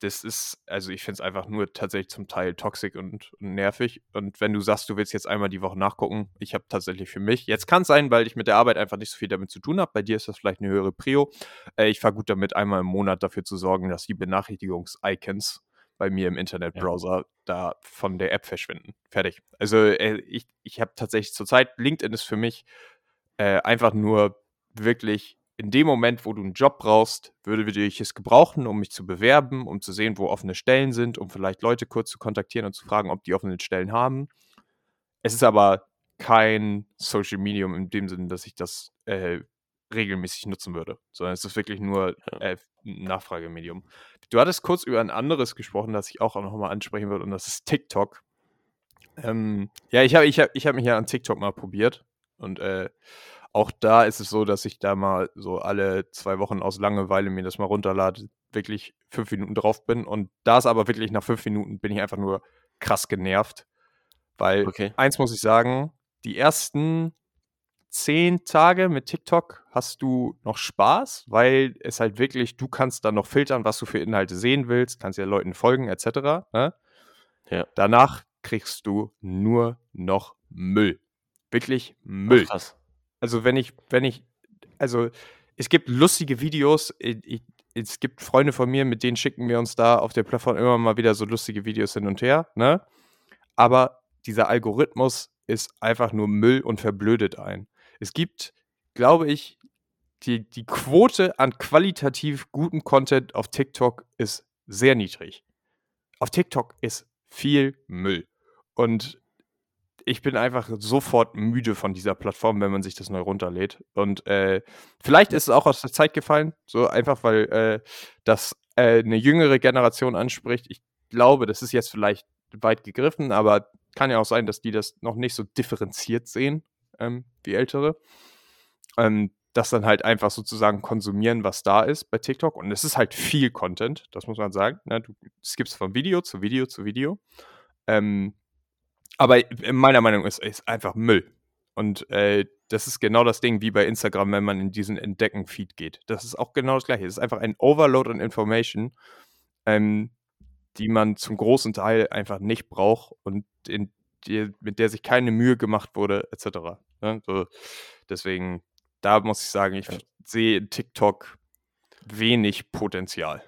das ist, also ich finde es einfach nur tatsächlich zum Teil toxisch und, und, nervig. Und wenn du sagst, du willst jetzt einmal die Woche nachgucken, ich habe tatsächlich für mich, jetzt kann es sein, weil ich mit der Arbeit einfach nicht so viel damit zu tun habe. Bei dir ist das vielleicht eine höhere Prio. Äh, ich fahre gut damit, einmal im Monat dafür zu sorgen, dass die Benachrichtigungs-Icons bei mir im Internetbrowser ja. da von der App verschwinden. Fertig. Also äh, ich, ich habe tatsächlich zurzeit, LinkedIn ist für mich äh, einfach nur wirklich in dem Moment, wo du einen Job brauchst, würde ich es gebrauchen, um mich zu bewerben, um zu sehen, wo offene Stellen sind, um vielleicht Leute kurz zu kontaktieren und zu fragen, ob die offenen Stellen haben. Es ist aber kein Social Medium in dem Sinne, dass ich das äh, regelmäßig nutzen würde, sondern es ist wirklich nur äh, ein Nachfragemedium. Du hattest kurz über ein anderes gesprochen, das ich auch noch mal ansprechen würde, und das ist TikTok. Ähm, ja, ich habe ich hab, ich hab mich ja an TikTok mal probiert und äh, auch da ist es so, dass ich da mal so alle zwei Wochen aus Langeweile mir das mal runterlade, wirklich fünf Minuten drauf bin. Und da ist aber wirklich nach fünf Minuten bin ich einfach nur krass genervt. Weil Okay. eins muss ich sagen, die ersten zehn Tage mit TikTok hast du noch Spaß, weil es halt wirklich, du kannst dann noch filtern, was du für Inhalte sehen willst, kannst ja Leuten folgen, etc. Ne? Ja. Danach kriegst du nur noch Müll. Wirklich Müll. Ach, krass. Also wenn ich, wenn ich, also es gibt lustige Videos, ich, es gibt Freunde von mir, mit denen schicken wir uns da auf der Plattform immer mal wieder so lustige Videos hin und her, ne? Aber dieser Algorithmus ist einfach nur Müll und verblödet ein. Es gibt, glaube ich, die, die Quote an qualitativ gutem Content auf TikTok ist sehr niedrig. Auf TikTok ist viel Müll. Und ich bin einfach sofort müde von dieser Plattform, wenn man sich das neu runterlädt. Und äh, vielleicht ist es auch aus der Zeit gefallen, so einfach, weil äh, das äh, eine jüngere Generation anspricht. Ich glaube, das ist jetzt vielleicht weit gegriffen, aber kann ja auch sein, dass die das noch nicht so differenziert sehen ähm, wie ältere. Ähm, das dann halt einfach sozusagen konsumieren, was da ist bei TikTok. Und es ist halt viel Content, das muss man sagen. Ne? Du skippst von Video zu Video zu Video. Ähm, aber meiner Meinung nach ist es einfach Müll. Und äh, das ist genau das Ding wie bei Instagram, wenn man in diesen Entdecken-Feed geht. Das ist auch genau das Gleiche. Es ist einfach ein Overload an Information, ähm, die man zum großen Teil einfach nicht braucht und in die, mit der sich keine Mühe gemacht wurde, etc. Ne? So, deswegen, da muss ich sagen, ich Ja. sehe in TikTok wenig Potenzial.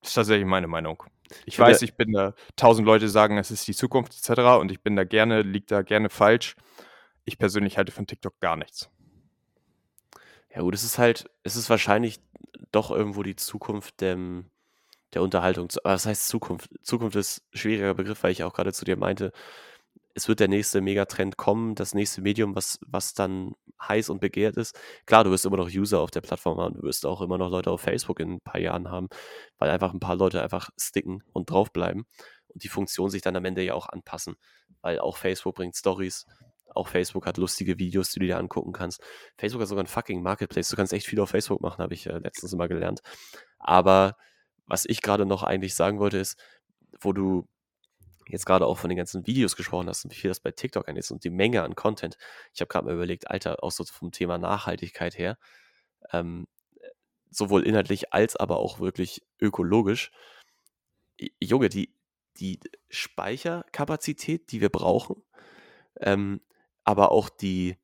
Das ist tatsächlich meine Meinung. Ich weiß, ich bin da, tausend Leute sagen, es ist die Zukunft etc. und ich bin da gerne, liegt da gerne falsch. Ich persönlich halte von TikTok gar nichts. Ja gut, es ist halt, es ist wahrscheinlich doch irgendwo die Zukunft der, der Unterhaltung. Was heißt Zukunft? Zukunft ist ein schwieriger Begriff, weil ich auch gerade zu dir meinte, es wird der nächste Megatrend kommen, das nächste Medium, was, was dann heiß und begehrt ist. Klar, du wirst immer noch User auf der Plattform haben, du wirst auch immer noch Leute auf Facebook in ein paar Jahren haben, weil einfach ein paar Leute einfach sticken und draufbleiben und die Funktion sich dann am Ende ja auch anpassen, weil auch Facebook bringt Stories, auch Facebook hat lustige Videos, die du dir angucken kannst. Facebook hat sogar ein fucking Marketplace. Du kannst echt viel auf Facebook machen, habe ich äh, letztens mal gelernt. Aber was ich gerade noch eigentlich sagen wollte, ist, wo du jetzt gerade auch von den ganzen Videos gesprochen hast und wie viel das bei TikTok an ist und die Menge an Content. Ich habe gerade mal überlegt, Alter, auch so vom Thema Nachhaltigkeit her, ähm, sowohl inhaltlich als aber auch wirklich ökologisch. Junge, die, die Speicherkapazität, die wir brauchen, ähm, aber auch die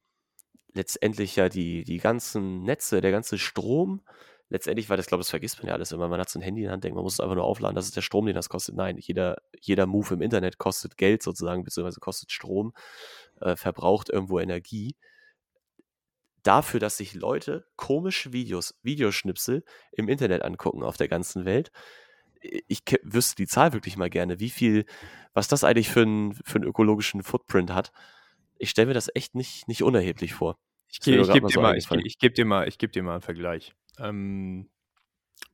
letztendlich ja die, die ganzen Netze, der ganze Strom, letztendlich, weil das glaube das vergisst man ja alles immer. Man hat so ein Handy in der Hand, denkt, man muss es einfach nur aufladen, das ist der Strom, den das kostet. Nein, jeder, jeder Move im Internet kostet Geld sozusagen, beziehungsweise kostet Strom, äh, verbraucht irgendwo Energie. Dafür, dass sich Leute komische Videos, Videoschnipsel im Internet angucken auf der ganzen Welt. Ich wüsste die Zahl wirklich mal gerne, wie viel, was das eigentlich für, ein, für einen ökologischen Footprint hat ich stelle mir das echt nicht, nicht unerheblich vor. Ich, ich gebe dir, so mal, ich, ich geb dir, mal, geb dir mal einen Vergleich. Ähm,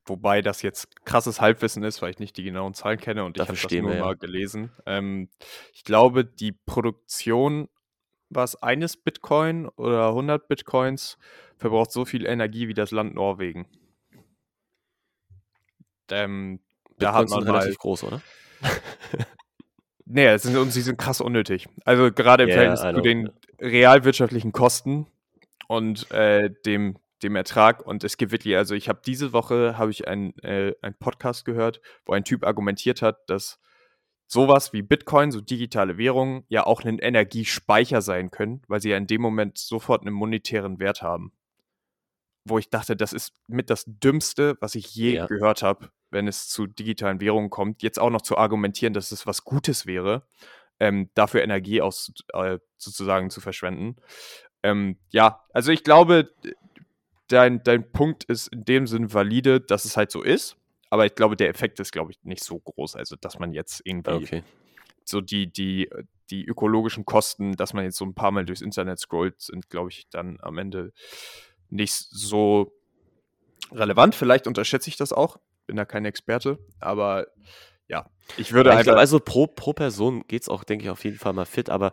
wobei das jetzt krasses Halbwissen ist, weil ich nicht die genauen Zahlen kenne und ich habe das nur wir, mal ja. gelesen. Ähm, ich glaube, die Produktion was eines Bitcoin oder 100 Bitcoins verbraucht so viel Energie wie das Land Norwegen. Ähm, da hat man relativ groß, oder? [laughs] Nee, sind, und sie sind krass unnötig. Also gerade im yeah, Verhältnis zu den realwirtschaftlichen Kosten und äh, dem, dem Ertrag. Und es gibt wirklich, also ich habe diese Woche habe ich einen äh, Podcast gehört, wo ein Typ argumentiert hat, dass sowas wie Bitcoin, so digitale Währungen, ja auch ein Energiespeicher sein können, weil sie ja in dem Moment sofort einen monetären Wert haben. Wo ich dachte, das ist mit das Dümmste, was ich je ja. gehört habe wenn es zu digitalen Währungen kommt, jetzt auch noch zu argumentieren, dass es was Gutes wäre, ähm, dafür Energie aus, äh, sozusagen zu verschwenden. Ähm, ja, also ich glaube, dein, dein Punkt ist in dem Sinn valide, dass es halt so ist. Aber ich glaube, der Effekt ist, glaube ich, nicht so groß. Also, dass man jetzt irgendwie okay. so die, die, die ökologischen Kosten, dass man jetzt so ein paar Mal durchs Internet scrollt, sind, glaube ich, dann am Ende nicht so relevant. Vielleicht unterschätze ich das auch bin da kein Experte, aber ja, ich würde ich glaub, also pro, pro Person geht es auch, denke ich, auf jeden Fall mal fit, aber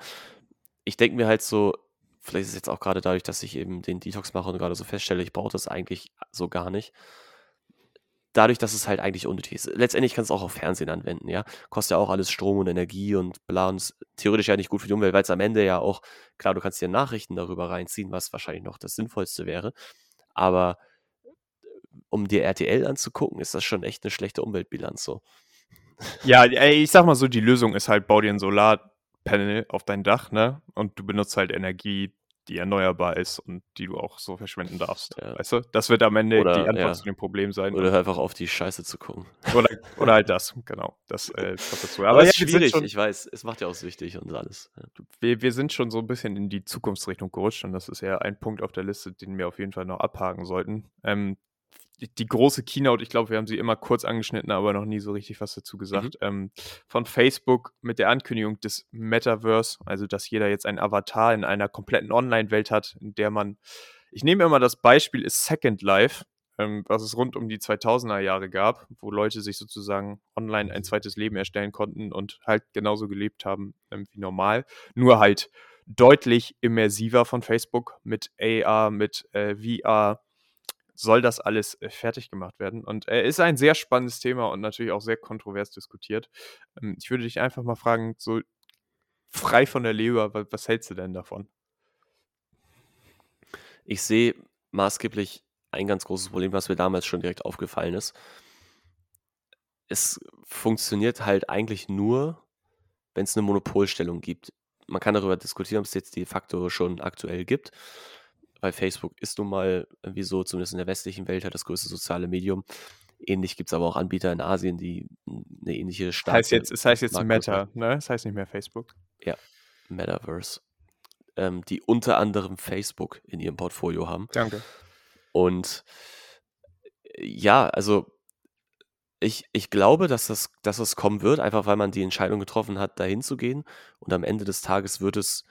ich denke mir halt so, vielleicht ist es jetzt auch gerade dadurch, dass ich eben den Detox mache und gerade so feststelle, ich brauche das eigentlich so gar nicht. Dadurch, dass es halt eigentlich unnötig ist. Letztendlich kannst du auch auf Fernsehen anwenden, ja. Kostet ja auch alles Strom und Energie und bla und ist theoretisch ja nicht gut für die Umwelt, weil es am Ende ja auch, klar, du kannst dir Nachrichten darüber reinziehen, was wahrscheinlich noch das Sinnvollste wäre. Aber um dir RTL anzugucken, ist das schon echt eine schlechte Umweltbilanz so. Ja, ich sag mal so, die Lösung ist halt, bau dir ein Solarpanel auf dein Dach, ne? Und du benutzt halt Energie, die erneuerbar ist und die du auch so verschwenden darfst. Ja. Weißt du? Das wird am Ende oder, die Antwort ja. zu dem Problem sein. Oder einfach auf die Scheiße zu gucken. Oder, oder halt das, genau. Das äh, dazu. Aber, Aber es ist schwierig, schon, ich weiß. Es macht ja auch süchtig und alles. Ja. Wir, wir sind schon so ein bisschen in die Zukunftsrichtung gerutscht und das ist ja ein Punkt auf der Liste, den wir auf jeden Fall noch abhaken sollten. Ähm, die große Keynote, ich glaube, wir haben sie immer kurz angeschnitten, aber noch nie so richtig was dazu gesagt, mhm. ähm, von Facebook mit der Ankündigung des Metaverse, also dass jeder jetzt einen Avatar in einer kompletten Online-Welt hat, in der man, ich nehme immer das Beispiel, ist Second Life, ähm, was es rund um die 2000er Jahre gab, wo Leute sich sozusagen online ein zweites Leben erstellen konnten und halt genauso gelebt haben ähm, wie normal, nur halt deutlich immersiver von Facebook mit AR, mit äh, VR, soll das alles äh, fertig gemacht werden. Und er äh, ist ein sehr spannendes Thema und natürlich auch sehr kontrovers diskutiert. Ähm, ich würde dich einfach mal fragen, so frei von der Leber, was, was hältst du denn davon? Ich sehe maßgeblich ein ganz großes Problem, was mir damals schon direkt aufgefallen ist. Es funktioniert halt eigentlich nur, wenn es eine Monopolstellung gibt. Man kann darüber diskutieren, ob es jetzt de facto schon aktuell gibt weil Facebook ist nun mal irgendwie so, zumindest in der westlichen Welt, halt das größte soziale Medium. Ähnlich gibt es aber auch Anbieter in Asien, die eine ähnliche Start. Heißt jetzt, es heißt jetzt Meta, ne? Es heißt nicht mehr Facebook. Ja, Metaverse. Ähm, die unter anderem Facebook in ihrem Portfolio haben. Danke. Und ja, also ich, ich glaube, dass das, dass das kommen wird, einfach weil man die Entscheidung getroffen hat, dahin zu gehen. Und am Ende des Tages wird es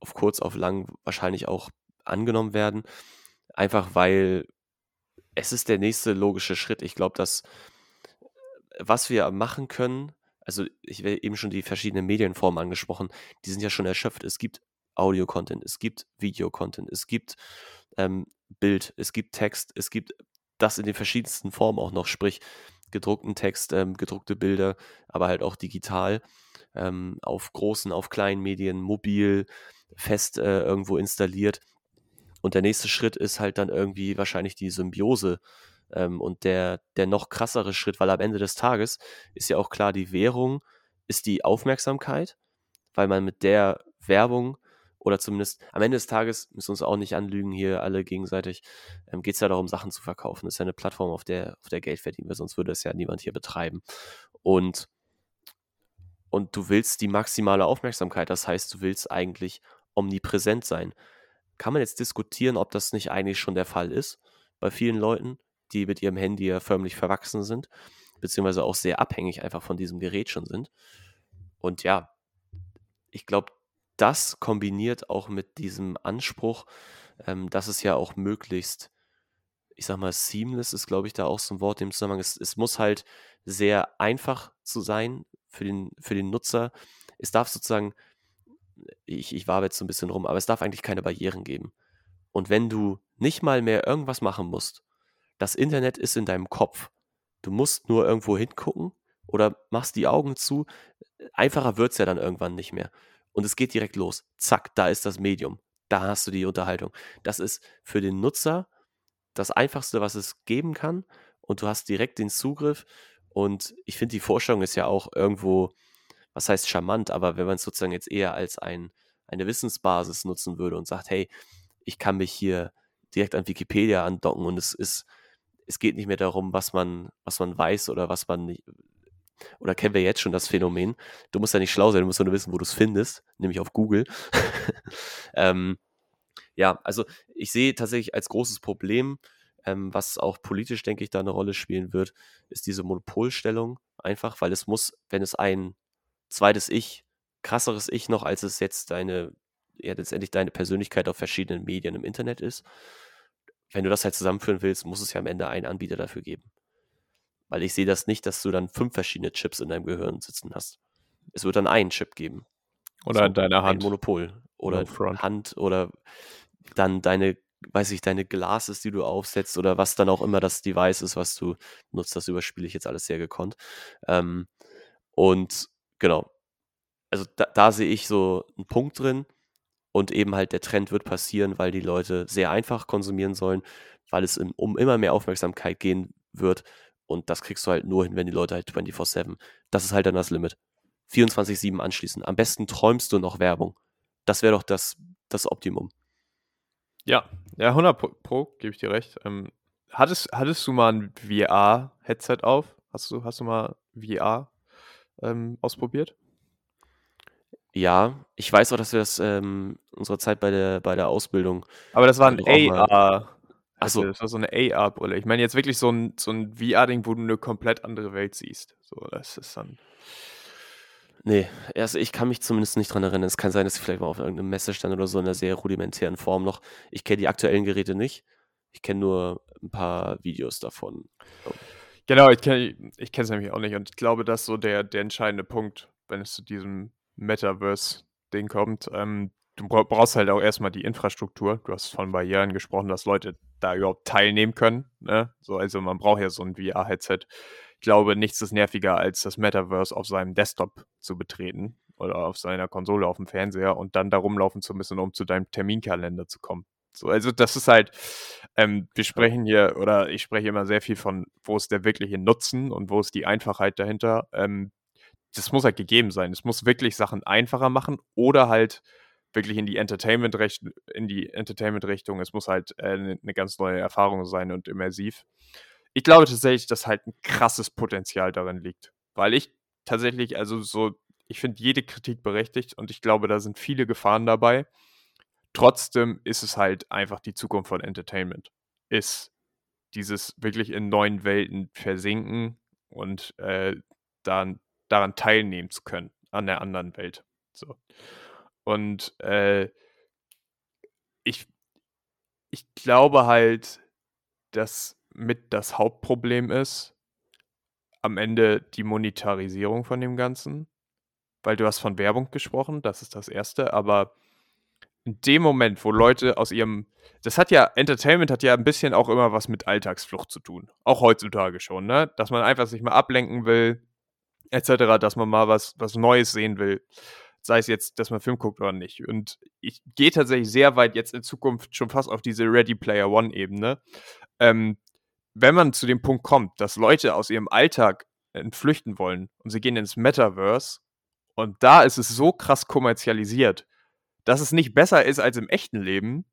auf kurz, auf lang wahrscheinlich auch angenommen werden. Einfach weil es ist der nächste logische Schritt. Ich glaube, dass was wir machen können, also ich habe eben schon die verschiedenen Medienformen angesprochen, die sind ja schon erschöpft. Es gibt Audio-Content, es gibt Video-Content, es gibt ähm, Bild, es gibt Text, es gibt das in den verschiedensten Formen auch noch, sprich gedruckten Text, ähm, gedruckte Bilder, aber halt auch digital, ähm, auf großen, auf kleinen Medien, mobil, fest äh, irgendwo installiert. Und der nächste Schritt ist halt dann irgendwie wahrscheinlich die Symbiose. Ähm, und der, der noch krassere Schritt, weil am Ende des Tages ist ja auch klar, die Währung ist die Aufmerksamkeit, weil man mit der Werbung oder zumindest am Ende des Tages, müssen wir uns auch nicht anlügen hier alle gegenseitig, ähm, geht es ja darum, Sachen zu verkaufen. Das ist ja eine Plattform, auf der, auf der Geld verdienen wir, sonst würde es ja niemand hier betreiben. Und, und du willst die maximale Aufmerksamkeit, das heißt, du willst eigentlich omnipräsent sein. Kann man jetzt diskutieren, ob das nicht eigentlich schon der Fall ist bei vielen Leuten, die mit ihrem Handy ja förmlich verwachsen sind, beziehungsweise auch sehr abhängig einfach von diesem Gerät schon sind. Und ja, ich glaube, das kombiniert auch mit diesem Anspruch, ähm, dass es ja auch möglichst, ich sag mal, seamless ist, glaube ich, da auch so ein Wort im Zusammenhang. Es, es muss halt sehr einfach zu sein für den, für den Nutzer. Es darf sozusagen, ich, ich war jetzt so ein bisschen rum, aber es darf eigentlich keine Barrieren geben. Und wenn du nicht mal mehr irgendwas machen musst, das Internet ist in deinem Kopf. Du musst nur irgendwo hingucken oder machst die Augen zu. Einfacher wird es ja dann irgendwann nicht mehr und es geht direkt los. Zack, da ist das Medium. Da hast du die Unterhaltung. Das ist für den Nutzer das Einfachste, was es geben kann. Und du hast direkt den Zugriff. Und ich finde, die Vorstellung ist ja auch irgendwo, was heißt charmant, aber wenn man es sozusagen jetzt eher als ein, eine Wissensbasis nutzen würde und sagt, hey, ich kann mich hier direkt an Wikipedia andocken und es ist, es geht nicht mehr darum, was man, was man weiß oder was man nicht, oder kennen wir jetzt schon das Phänomen, du musst ja nicht schlau sein, du musst nur wissen, wo du es findest, nämlich auf Google. [laughs] ähm, ja, also ich sehe tatsächlich als großes Problem, ähm, was auch politisch, denke ich, da eine Rolle spielen wird, ist diese Monopolstellung einfach, weil es muss, wenn es ein zweites Ich, krasseres Ich noch, als es jetzt deine, ja, letztendlich deine Persönlichkeit auf verschiedenen Medien im Internet ist, wenn du das halt zusammenführen willst, muss es ja am Ende einen Anbieter dafür geben. Weil ich sehe das nicht, dass du dann fünf verschiedene Chips in deinem Gehirn sitzen hast. Es wird dann einen Chip geben. Oder so, in deiner Hand. Ein Monopol. Oder no Hand oder dann deine, weiß ich, deine Glases, die du aufsetzt oder was dann auch immer das Device ist, was du nutzt. Das überspiele ich jetzt alles sehr gekonnt. Ähm, und genau. Also da, da sehe ich so einen Punkt drin. Und eben halt der Trend wird passieren, weil die Leute sehr einfach konsumieren sollen, weil es um immer mehr Aufmerksamkeit gehen wird und das kriegst du halt nur hin, wenn die Leute halt 24-7. Das ist halt dann das Limit. 24-7 anschließen. Am besten träumst du noch Werbung. Das wäre doch das, das Optimum. Ja, ja, 100 Pro, Pro gebe ich dir recht. Ähm, hattest, hattest du mal ein VR-Headset auf? Hast du, hast du mal VR ähm, ausprobiert? Ja, ich weiß auch, dass wir das ähm, unserer Zeit bei der, bei der Ausbildung. Aber das war ein AR. Achso. Das war so eine AR-Brille. Ich meine jetzt wirklich so ein, so ein VR-Ding, wo du eine komplett andere Welt siehst. So, das ist dann. Nee, also ich kann mich zumindest nicht dran erinnern. Es kann sein, dass ich vielleicht mal auf irgendeinem Messe stand oder so in einer sehr rudimentären Form noch. Ich kenne die aktuellen Geräte nicht. Ich kenne nur ein paar Videos davon. Oh. Genau, ich kenne es nämlich auch nicht. Und ich glaube, das ist so der, der entscheidende Punkt, wenn es zu diesem Metaverse-Ding kommt. Ähm, du brauchst halt auch erstmal die Infrastruktur. Du hast von Barrieren gesprochen, dass Leute da überhaupt teilnehmen können. Ne? So, also man braucht ja so ein VR-Headset. Ich glaube, nichts ist nerviger, als das Metaverse auf seinem Desktop zu betreten oder auf seiner Konsole auf dem Fernseher und dann da rumlaufen zu müssen, um zu deinem Terminkalender zu kommen. So, also das ist halt, ähm, wir sprechen hier, oder ich spreche immer sehr viel von, wo ist der wirkliche Nutzen und wo ist die Einfachheit dahinter. Ähm, das muss halt gegeben sein. Es muss wirklich Sachen einfacher machen oder halt wirklich in die Entertainment in die Entertainment Richtung. Es muss halt äh, eine ne ganz neue Erfahrung sein und immersiv. ich glaube tatsächlich, dass halt ein krasses Potenzial darin liegt. Weil ich tatsächlich, also so, ich finde jede Kritik berechtigt und ich glaube, da sind viele Gefahren dabei. Trotzdem ist es halt einfach die Zukunft von Entertainment. Ist dieses wirklich in neuen Welten versinken und äh, dann, daran teilnehmen zu können, an der anderen Welt. So. Und äh, ich, ich glaube halt, dass mit das Hauptproblem ist, am Ende die Monetarisierung von dem Ganzen. Weil du hast von Werbung gesprochen, das ist das Erste, aber in dem Moment, wo Leute aus ihrem, das hat ja, Entertainment hat ja ein bisschen auch immer was mit Alltagsflucht zu tun. Auch heutzutage schon, ne? Dass man einfach sich mal ablenken will, etc., dass man mal was, was Neues sehen will. Sei es jetzt, dass man Film guckt oder nicht. Und ich gehe tatsächlich sehr weit jetzt in Zukunft schon fast auf diese Ready Player One-Ebene. Ähm, wenn man zu dem Punkt kommt, dass Leute aus ihrem Alltag entflüchten wollen und sie gehen ins Metaverse und da ist es so krass kommerzialisiert, dass es nicht besser ist als im echten Leben,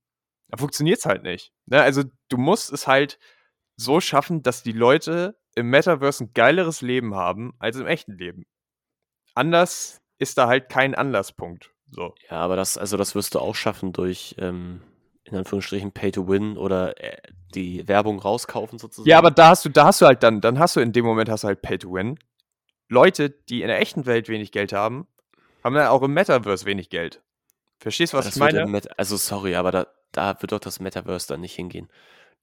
dann funktioniert es halt nicht. Ne? Also du musst es halt so schaffen, dass die Leute im Metaverse ein geileres Leben haben als im echten Leben. Anders ist da halt kein Anlasspunkt. So. Ja, aber das, also das wirst du auch schaffen durch, ähm, in Anführungsstrichen, Pay to Win oder äh, die Werbung rauskaufen sozusagen. Ja, aber da hast du, da hast du halt dann, dann hast du in dem Moment hast du halt Pay to Win. Leute, die in der echten Welt wenig Geld haben, haben dann auch im Metaverse wenig Geld. Verstehst du, was das ich meine? also sorry, aber da, da wird doch das Metaverse dann nicht hingehen.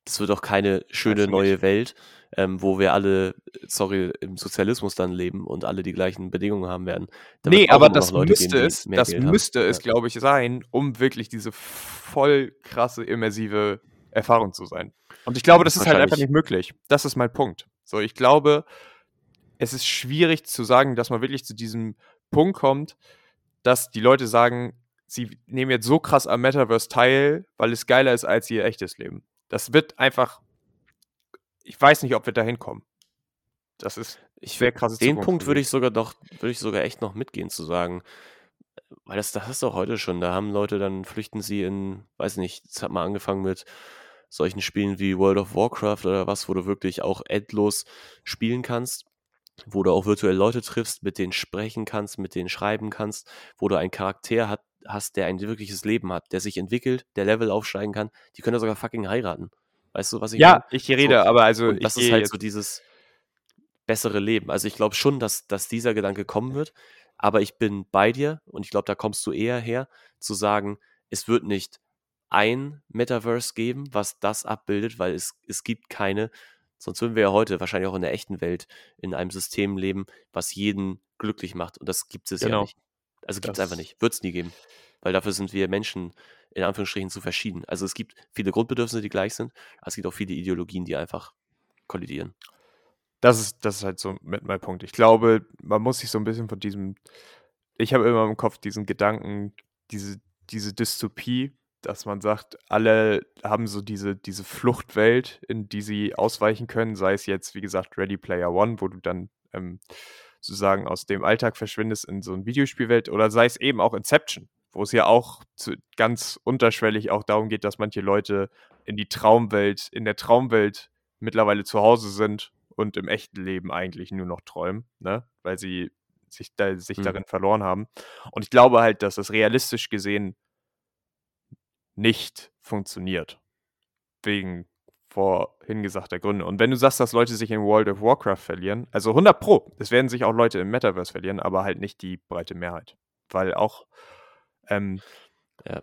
Das wird doch keine schöne neue nicht? Welt, ähm, wo wir alle, sorry, im Sozialismus dann leben und alle die gleichen Bedingungen haben werden. Da Nee, aber das müsste geben, die es, das Geld haben. müsste es, Ja. glaube ich, sein, um wirklich diese voll krasse, immersive Erfahrung zu sein. Und ich glaube, das ist halt einfach nicht möglich. Das ist mein Punkt. So, ich glaube, es ist schwierig zu sagen, dass man wirklich zu diesem Punkt kommt, dass die Leute sagen, sie nehmen jetzt so krass am Metaverse teil, weil es geiler ist als ihr echtes Leben. Das wird einfach, ich weiß nicht, ob wir da hinkommen. Das ist Ich sehr würd- krasses Den Punkt würde ich sogar doch, würde ich sogar echt noch mitgehen zu sagen, weil das, das hast du auch heute schon. Da haben Leute dann flüchten sie in, weiß nicht, es hat mal angefangen mit solchen Spielen wie World of Warcraft oder was, wo du wirklich auch endlos spielen kannst, wo du auch virtuell Leute triffst, mit denen sprechen kannst, mit denen schreiben kannst, wo du einen Charakter hat, hast, der ein wirkliches Leben hat, der sich entwickelt, der Level aufsteigen kann. Die können ja sogar fucking heiraten. Weißt du, was ich meine? Ja, ich rede, aber also Und das ist halt so dieses bessere Leben. Also ich glaube schon, dass, dass dieser Gedanke kommen wird, aber ich bin bei dir und ich glaube, da kommst du eher her, zu sagen, es wird nicht ein Metaverse geben, was das abbildet, weil es, es gibt keine, sonst würden wir ja heute wahrscheinlich auch in der echten Welt in einem System leben, was jeden glücklich macht und das gibt es ja Genau. nicht. Also gibt es einfach nicht, wird es nie geben, weil dafür sind wir Menschen in Anführungsstrichen zu verschieden. Also es gibt viele Grundbedürfnisse, die gleich sind, aber es gibt auch viele Ideologien, die einfach kollidieren. Das ist, das ist halt so mit mein Punkt. Ich glaube, man muss sich so ein bisschen von diesem, ich habe immer im Kopf diesen Gedanken, diese, diese Dystopie, dass man sagt, alle haben so diese, diese Fluchtwelt, in die sie ausweichen können, sei es jetzt, wie gesagt, Ready Player One, wo du dann ähm, sozusagen aus dem Alltag verschwindest in so eine Videospielwelt, oder sei es eben auch Inception, wo es ja auch zu, ganz unterschwellig auch darum geht, dass manche Leute in die Traumwelt, in der Traumwelt mittlerweile zu Hause sind und im echten Leben eigentlich nur noch träumen, ne? weil sie sich, da, sich Mhm. darin verloren haben. Und ich glaube halt, dass das realistisch gesehen nicht funktioniert. Wegen vorhin gesagter Gründe. Und wenn du sagst, dass Leute sich in World of Warcraft verlieren, also 100 Pro, es werden sich auch Leute im Metaverse verlieren, aber halt nicht die breite Mehrheit. Weil auch ähm, Ja.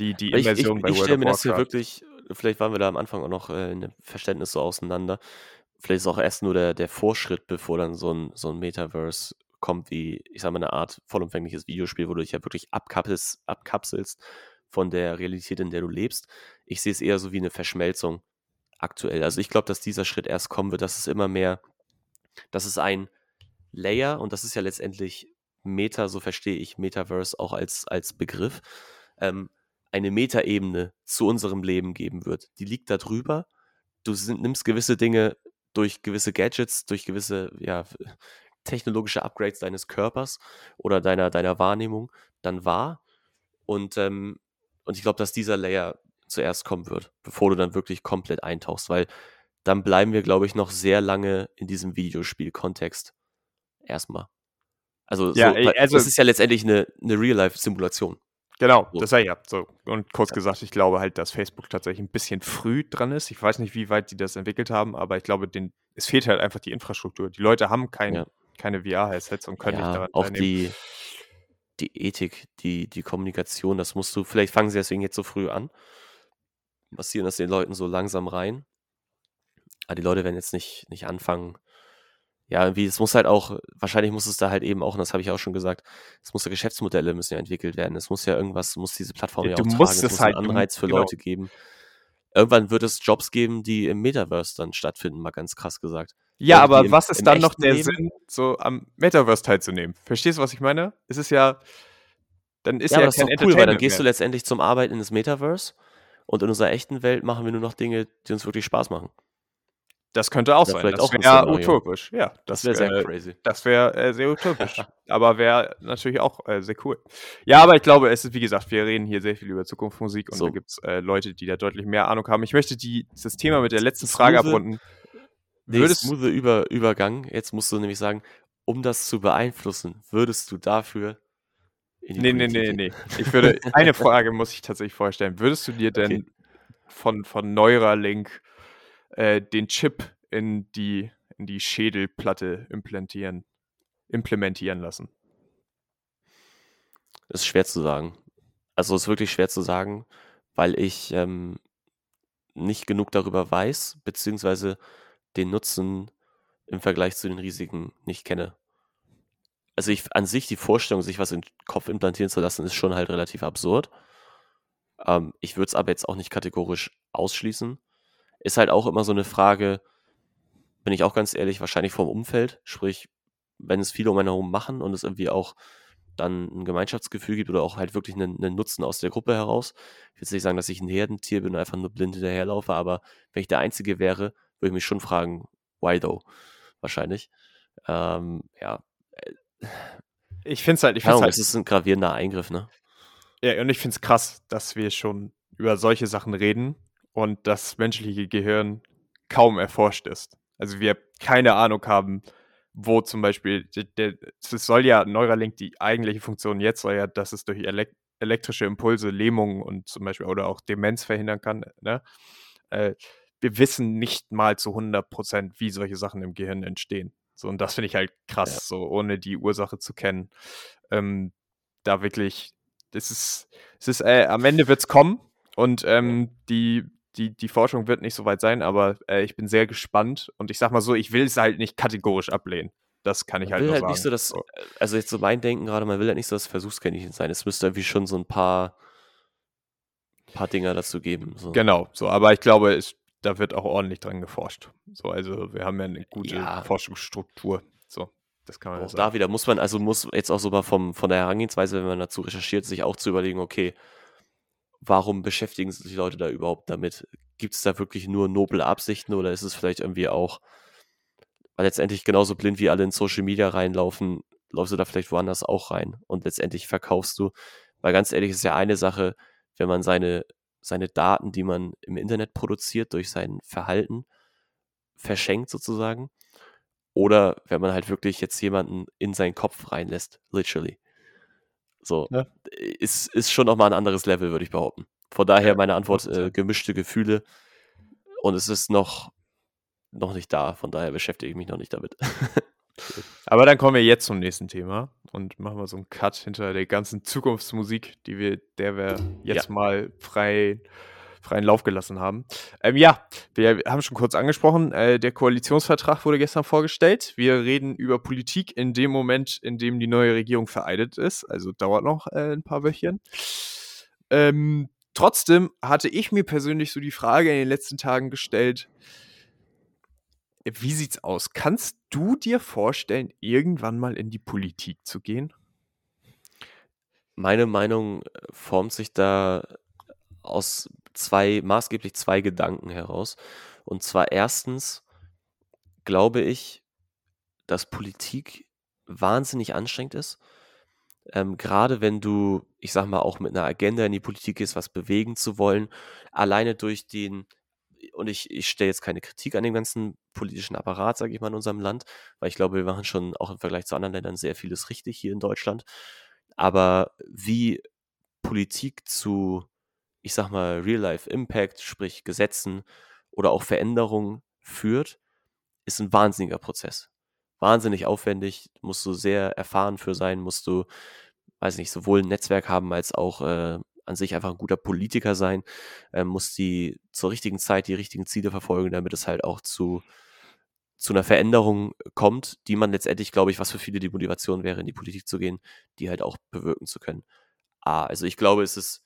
die, die Aber ich ich, Immersion bei ich World stelle of mir das hier wirklich, vielleicht waren wir da am Anfang auch noch äh, in dem Verständnis so auseinander. Vielleicht ist auch erst nur der, der Vorschritt, bevor dann so ein, so ein Metaverse kommt, wie, ich sag mal, eine Art vollumfängliches Videospiel, wo du dich ja wirklich abkapselst, abkapselst von der Realität, in der du lebst. Ich sehe es eher so wie eine Verschmelzung aktuell. Also ich glaube, dass dieser Schritt erst kommen wird, dass es immer mehr, dass es ein Layer, und das ist ja letztendlich Meta, so verstehe ich Metaverse auch als, als Begriff, ähm, eine Metaebene zu unserem Leben geben wird. Die liegt da drüber. Du sind, nimmst gewisse Dinge durch gewisse Gadgets, durch gewisse ja, technologische Upgrades deines Körpers oder deiner, deiner Wahrnehmung dann wahr. Und, ähm, und ich glaube, dass dieser Layer zuerst kommen wird, bevor du dann wirklich komplett eintauchst, weil dann bleiben wir, glaube ich, noch sehr lange in diesem Videospiel-Kontext. Erstmal. Also, Ja, so, ey, also- das ist ja letztendlich eine, eine Real-Life-Simulation. Genau, So. das ich ja. So. Und kurz gesagt, ich glaube halt, dass Facebook tatsächlich ein bisschen früh dran ist. Ich weiß nicht, wie weit die das entwickelt haben, aber ich glaube, den, es fehlt halt einfach die Infrastruktur. Die Leute haben kein, Ja. keine VR-Headsets und können nicht Ja, daran auch die, die Ethik, die, die Kommunikation, das musst du, vielleicht fangen sie deswegen jetzt so früh an, massieren das den Leuten so langsam rein. Aber die Leute werden jetzt nicht, nicht anfangen. Ja, irgendwie, es muss halt auch, wahrscheinlich muss es da halt eben auch, und das habe ich auch schon gesagt, es muss ja Geschäftsmodelle müssen ja entwickelt werden. Es muss ja irgendwas, muss diese Plattform Ja, ja, du auch musst tragen. es Es muss halt- einen Anreiz für genau. Leute geben. Irgendwann wird es Jobs geben, die im Metaverse dann stattfinden, mal ganz krass gesagt. Ja, Leute, aber im- was ist dann noch der Leben- Sinn, so am Metaverse teilzunehmen? Verstehst du, was ich meine? Es ist ja, dann ist ja, ja, aber das ist doch cool, weil dann gehst du letztendlich zum Arbeiten in das Metaverse und in unserer echten Welt machen wir nur noch Dinge, die uns wirklich Spaß machen. Das könnte auch Ja, sein. vielleicht Das wäre utopisch. Ja, Das das wäre sehr äh, crazy. Das wäre äh, sehr utopisch. [laughs] aber wäre natürlich auch äh, sehr cool. Ja, aber ich glaube, es ist, wie gesagt, wir reden hier sehr viel über Zukunftsmusik und So. da gibt es äh, Leute, die da deutlich mehr Ahnung haben. Ich möchte die, das Thema mit der letzten Frage abrunden. Nee, Würdest, smoothe Über Übergang. Jetzt musst du nämlich sagen, um das zu beeinflussen, würdest du dafür nee, nee, nee, nee. Ich würde, [laughs] eine Frage muss ich tatsächlich vorstellen. Würdest du dir denn Okay. von, von Neuralink äh, den Chip in die, in die Schädelplatte implantieren, implementieren lassen? Das ist schwer zu sagen. Also ist wirklich schwer zu sagen, weil ich ähm, nicht genug darüber weiß, beziehungsweise den Nutzen im Vergleich zu den Risiken nicht kenne. Also ich an sich die Vorstellung, sich was in den Kopf implantieren zu lassen, ist schon halt relativ absurd. Ähm, ich würde es aber jetzt auch nicht kategorisch ausschließen. Ist halt auch immer so eine Frage, bin ich auch ganz ehrlich, wahrscheinlich vom Umfeld. Sprich, wenn es viele um einen herum machen und es irgendwie auch dann ein Gemeinschaftsgefühl gibt oder auch halt wirklich einen, einen Nutzen aus der Gruppe heraus. Ich will nicht sagen, dass ich ein Herdentier bin und einfach nur blind hinterherlaufe, aber wenn ich der Einzige wäre, würde ich mich schon fragen, why though? Wahrscheinlich. Ähm, ja, Ich finde es halt, ich Ahnung, halt es ist ein gravierender Eingriff, ne? Ja, und ich finde es krass, dass wir schon über solche Sachen reden und das menschliche Gehirn kaum erforscht ist. Also wir keine Ahnung haben, wo zum Beispiel, es soll ja Neuralink, die eigentliche Funktion jetzt soll ja, dass es durch elek elektrische Impulse Lähmungen und zum Beispiel oder auch Demenz verhindern kann. Ne? Äh, wir wissen nicht mal zu 100 Prozent, wie solche Sachen im Gehirn entstehen. So, und das finde ich halt krass, Ja. so ohne die Ursache zu kennen. Ähm, da wirklich, das ist, es ist, äh, am Ende wird es kommen und ähm, die, die, die Forschung wird nicht so weit sein, aber äh, ich bin sehr gespannt und ich sag mal so, ich will es halt nicht kategorisch ablehnen. Das kann ich Man halt will halt sagen. nicht so das, So. also jetzt so mein Denken gerade, man will halt nicht so das Versuchskaninchen sein. Es müsste irgendwie schon so ein paar, paar Dinger dazu geben. So. Genau, so, aber ich glaube, es, da wird auch ordentlich dran geforscht. So, also wir haben ja eine gute Ja. Forschungsstruktur. So, das kann man Auch sagen. da wieder muss man, also muss jetzt auch so mal vom, von der Herangehensweise, wenn man dazu recherchiert, sich auch zu überlegen, okay, warum beschäftigen sich die Leute da überhaupt damit? Gibt es da wirklich nur noble Absichten oder ist es vielleicht irgendwie auch, weil letztendlich genauso blind wie alle in Social Media reinlaufen, läufst du da vielleicht woanders auch rein und letztendlich verkaufst du, weil ganz ehrlich ist ja eine Sache, wenn man seine, seine Daten, die man im Internet produziert, durch sein Verhalten verschenkt sozusagen, oder wenn man halt wirklich jetzt jemanden in seinen Kopf reinlässt, literally. So, Ja. ist, ist schon nochmal ein anderes Level, würde ich behaupten. Von daher meine Antwort, 100%. äh, gemischte Gefühle. Und es ist noch, noch nicht da, von daher beschäftige ich mich noch nicht damit. [laughs] Aber dann kommen wir jetzt zum nächsten Thema und machen wir so einen Cut hinter der ganzen Zukunftsmusik, die wir, der wir jetzt mal frei, freien Lauf gelassen haben. Ähm, ja, wir haben schon kurz angesprochen, äh, der Koalitionsvertrag wurde gestern vorgestellt. Wir reden über Politik in dem Moment, in dem die neue Regierung vereidigt ist. Also dauert noch äh, ein paar Wöchchen. Ähm, trotzdem hatte ich mir persönlich so die Frage in den letzten Tagen gestellt, wie sieht's aus? Kannst du dir vorstellen, irgendwann mal in die Politik zu gehen? Meine Meinung äh, formt sich da aus zwei, maßgeblich zwei Gedanken heraus. Und zwar erstens glaube ich, dass Politik wahnsinnig anstrengend ist. Ähm, gerade wenn du, ich sag mal, auch mit einer Agenda in die Politik gehst, was bewegen zu wollen, alleine durch den und ich, ich stelle jetzt keine Kritik an dem ganzen politischen Apparat, sage ich mal, in unserem Land, weil ich glaube, wir machen schon auch im Vergleich zu anderen Ländern sehr vieles richtig hier in Deutschland. Aber wie Politik zu, ich sag mal, Real-Life-Impact, sprich Gesetzen oder auch Veränderungen führt, ist ein wahnsinniger Prozess. Wahnsinnig aufwendig, musst du sehr erfahren für sein, musst du, weiß nicht, sowohl ein Netzwerk haben als auch äh, an sich einfach ein guter Politiker sein, äh, muss die zur richtigen Zeit die richtigen Ziele verfolgen, damit es halt auch zu, zu einer Veränderung kommt, die man letztendlich, glaube ich, was für viele die Motivation wäre, in die Politik zu gehen, die halt auch bewirken zu können. Ah, also ich glaube, es ist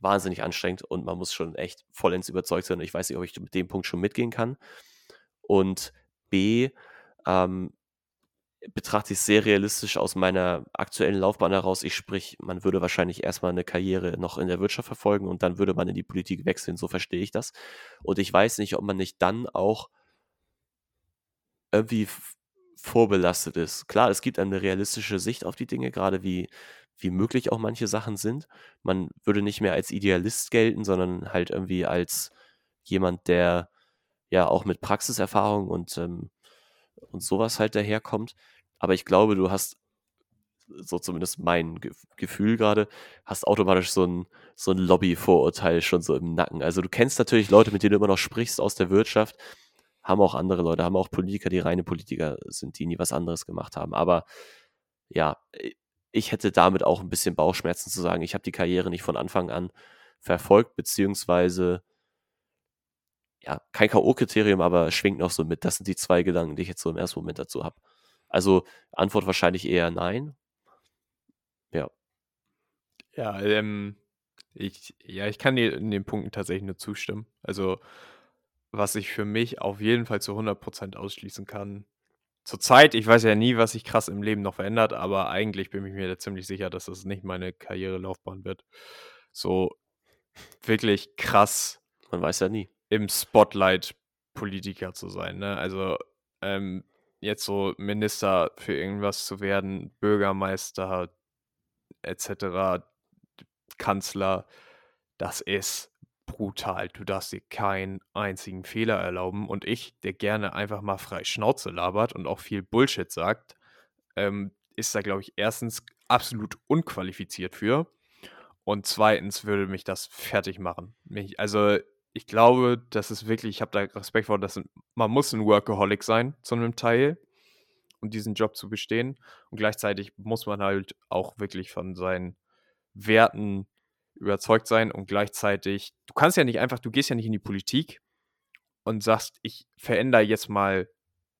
wahnsinnig anstrengend und man muss schon echt vollends überzeugt sein. Ich weiß nicht, ob ich mit dem Punkt schon mitgehen kann. Und B, ähm, betrachte ich sehr realistisch aus meiner aktuellen Laufbahn heraus. Ich sprich, man würde wahrscheinlich erstmal eine Karriere noch in der Wirtschaft verfolgen und dann würde man in die Politik wechseln. So verstehe ich das. Und ich weiß nicht, ob man nicht dann auch irgendwie vorbelastet ist. Klar, es gibt eine realistische Sicht auf die Dinge, gerade wie, wie möglich auch manche Sachen sind. Man würde nicht mehr als Idealist gelten, sondern halt irgendwie als jemand, der ja auch mit Praxiserfahrung und ähm, und sowas halt daherkommt. Aber ich glaube, du hast, so zumindest mein Ge Gefühl gerade, hast automatisch so ein, so ein Lobby-Vorurteil schon so im Nacken. Also du kennst natürlich Leute, mit denen du immer noch sprichst aus der Wirtschaft, haben auch andere Leute, haben auch Politiker, die reine Politiker sind, die nie was anderes gemacht haben. Aber ja, ich hätte damit auch ein bisschen Bauchschmerzen zu sagen, ich habe die Karriere nicht von Anfang an verfolgt, beziehungsweise ja, kein K.O.-Kriterium, aber schwingt noch so mit. Das sind die zwei Gedanken, die ich jetzt so im ersten Moment dazu habe. Also Antwort wahrscheinlich eher nein. Ja. Ja, ähm, ich, ja, ich kann dir in den Punkten tatsächlich nur zustimmen. Also, was ich für mich auf jeden Fall zu 100% ausschließen kann. Zurzeit, ich weiß ja nie, was sich krass im Leben noch verändert, aber eigentlich bin ich mir da ziemlich sicher, dass das nicht meine Karrierelaufbahn wird. So wirklich krass. Man weiß ja nie im Spotlight Politiker zu sein. Ne? Also ähm, jetzt so Minister für irgendwas zu werden, Bürgermeister etc., Kanzler, das ist brutal. Du darfst dir keinen einzigen Fehler erlauben. Und ich, der gerne einfach mal frei Schnauze labert und auch viel Bullshit sagt, ähm, ist da, glaube ich, erstens absolut unqualifiziert für. Und zweitens würde mich das fertig machen. Mich, also ich glaube, das ist wirklich, ich habe da Respekt vor, dass man muss ein Workaholic sein zu einem Teil, um diesen Job zu bestehen. Und gleichzeitig muss man halt auch wirklich von seinen Werten überzeugt sein und gleichzeitig, du kannst ja nicht einfach, du gehst ja nicht in die Politik und sagst, ich verändere jetzt mal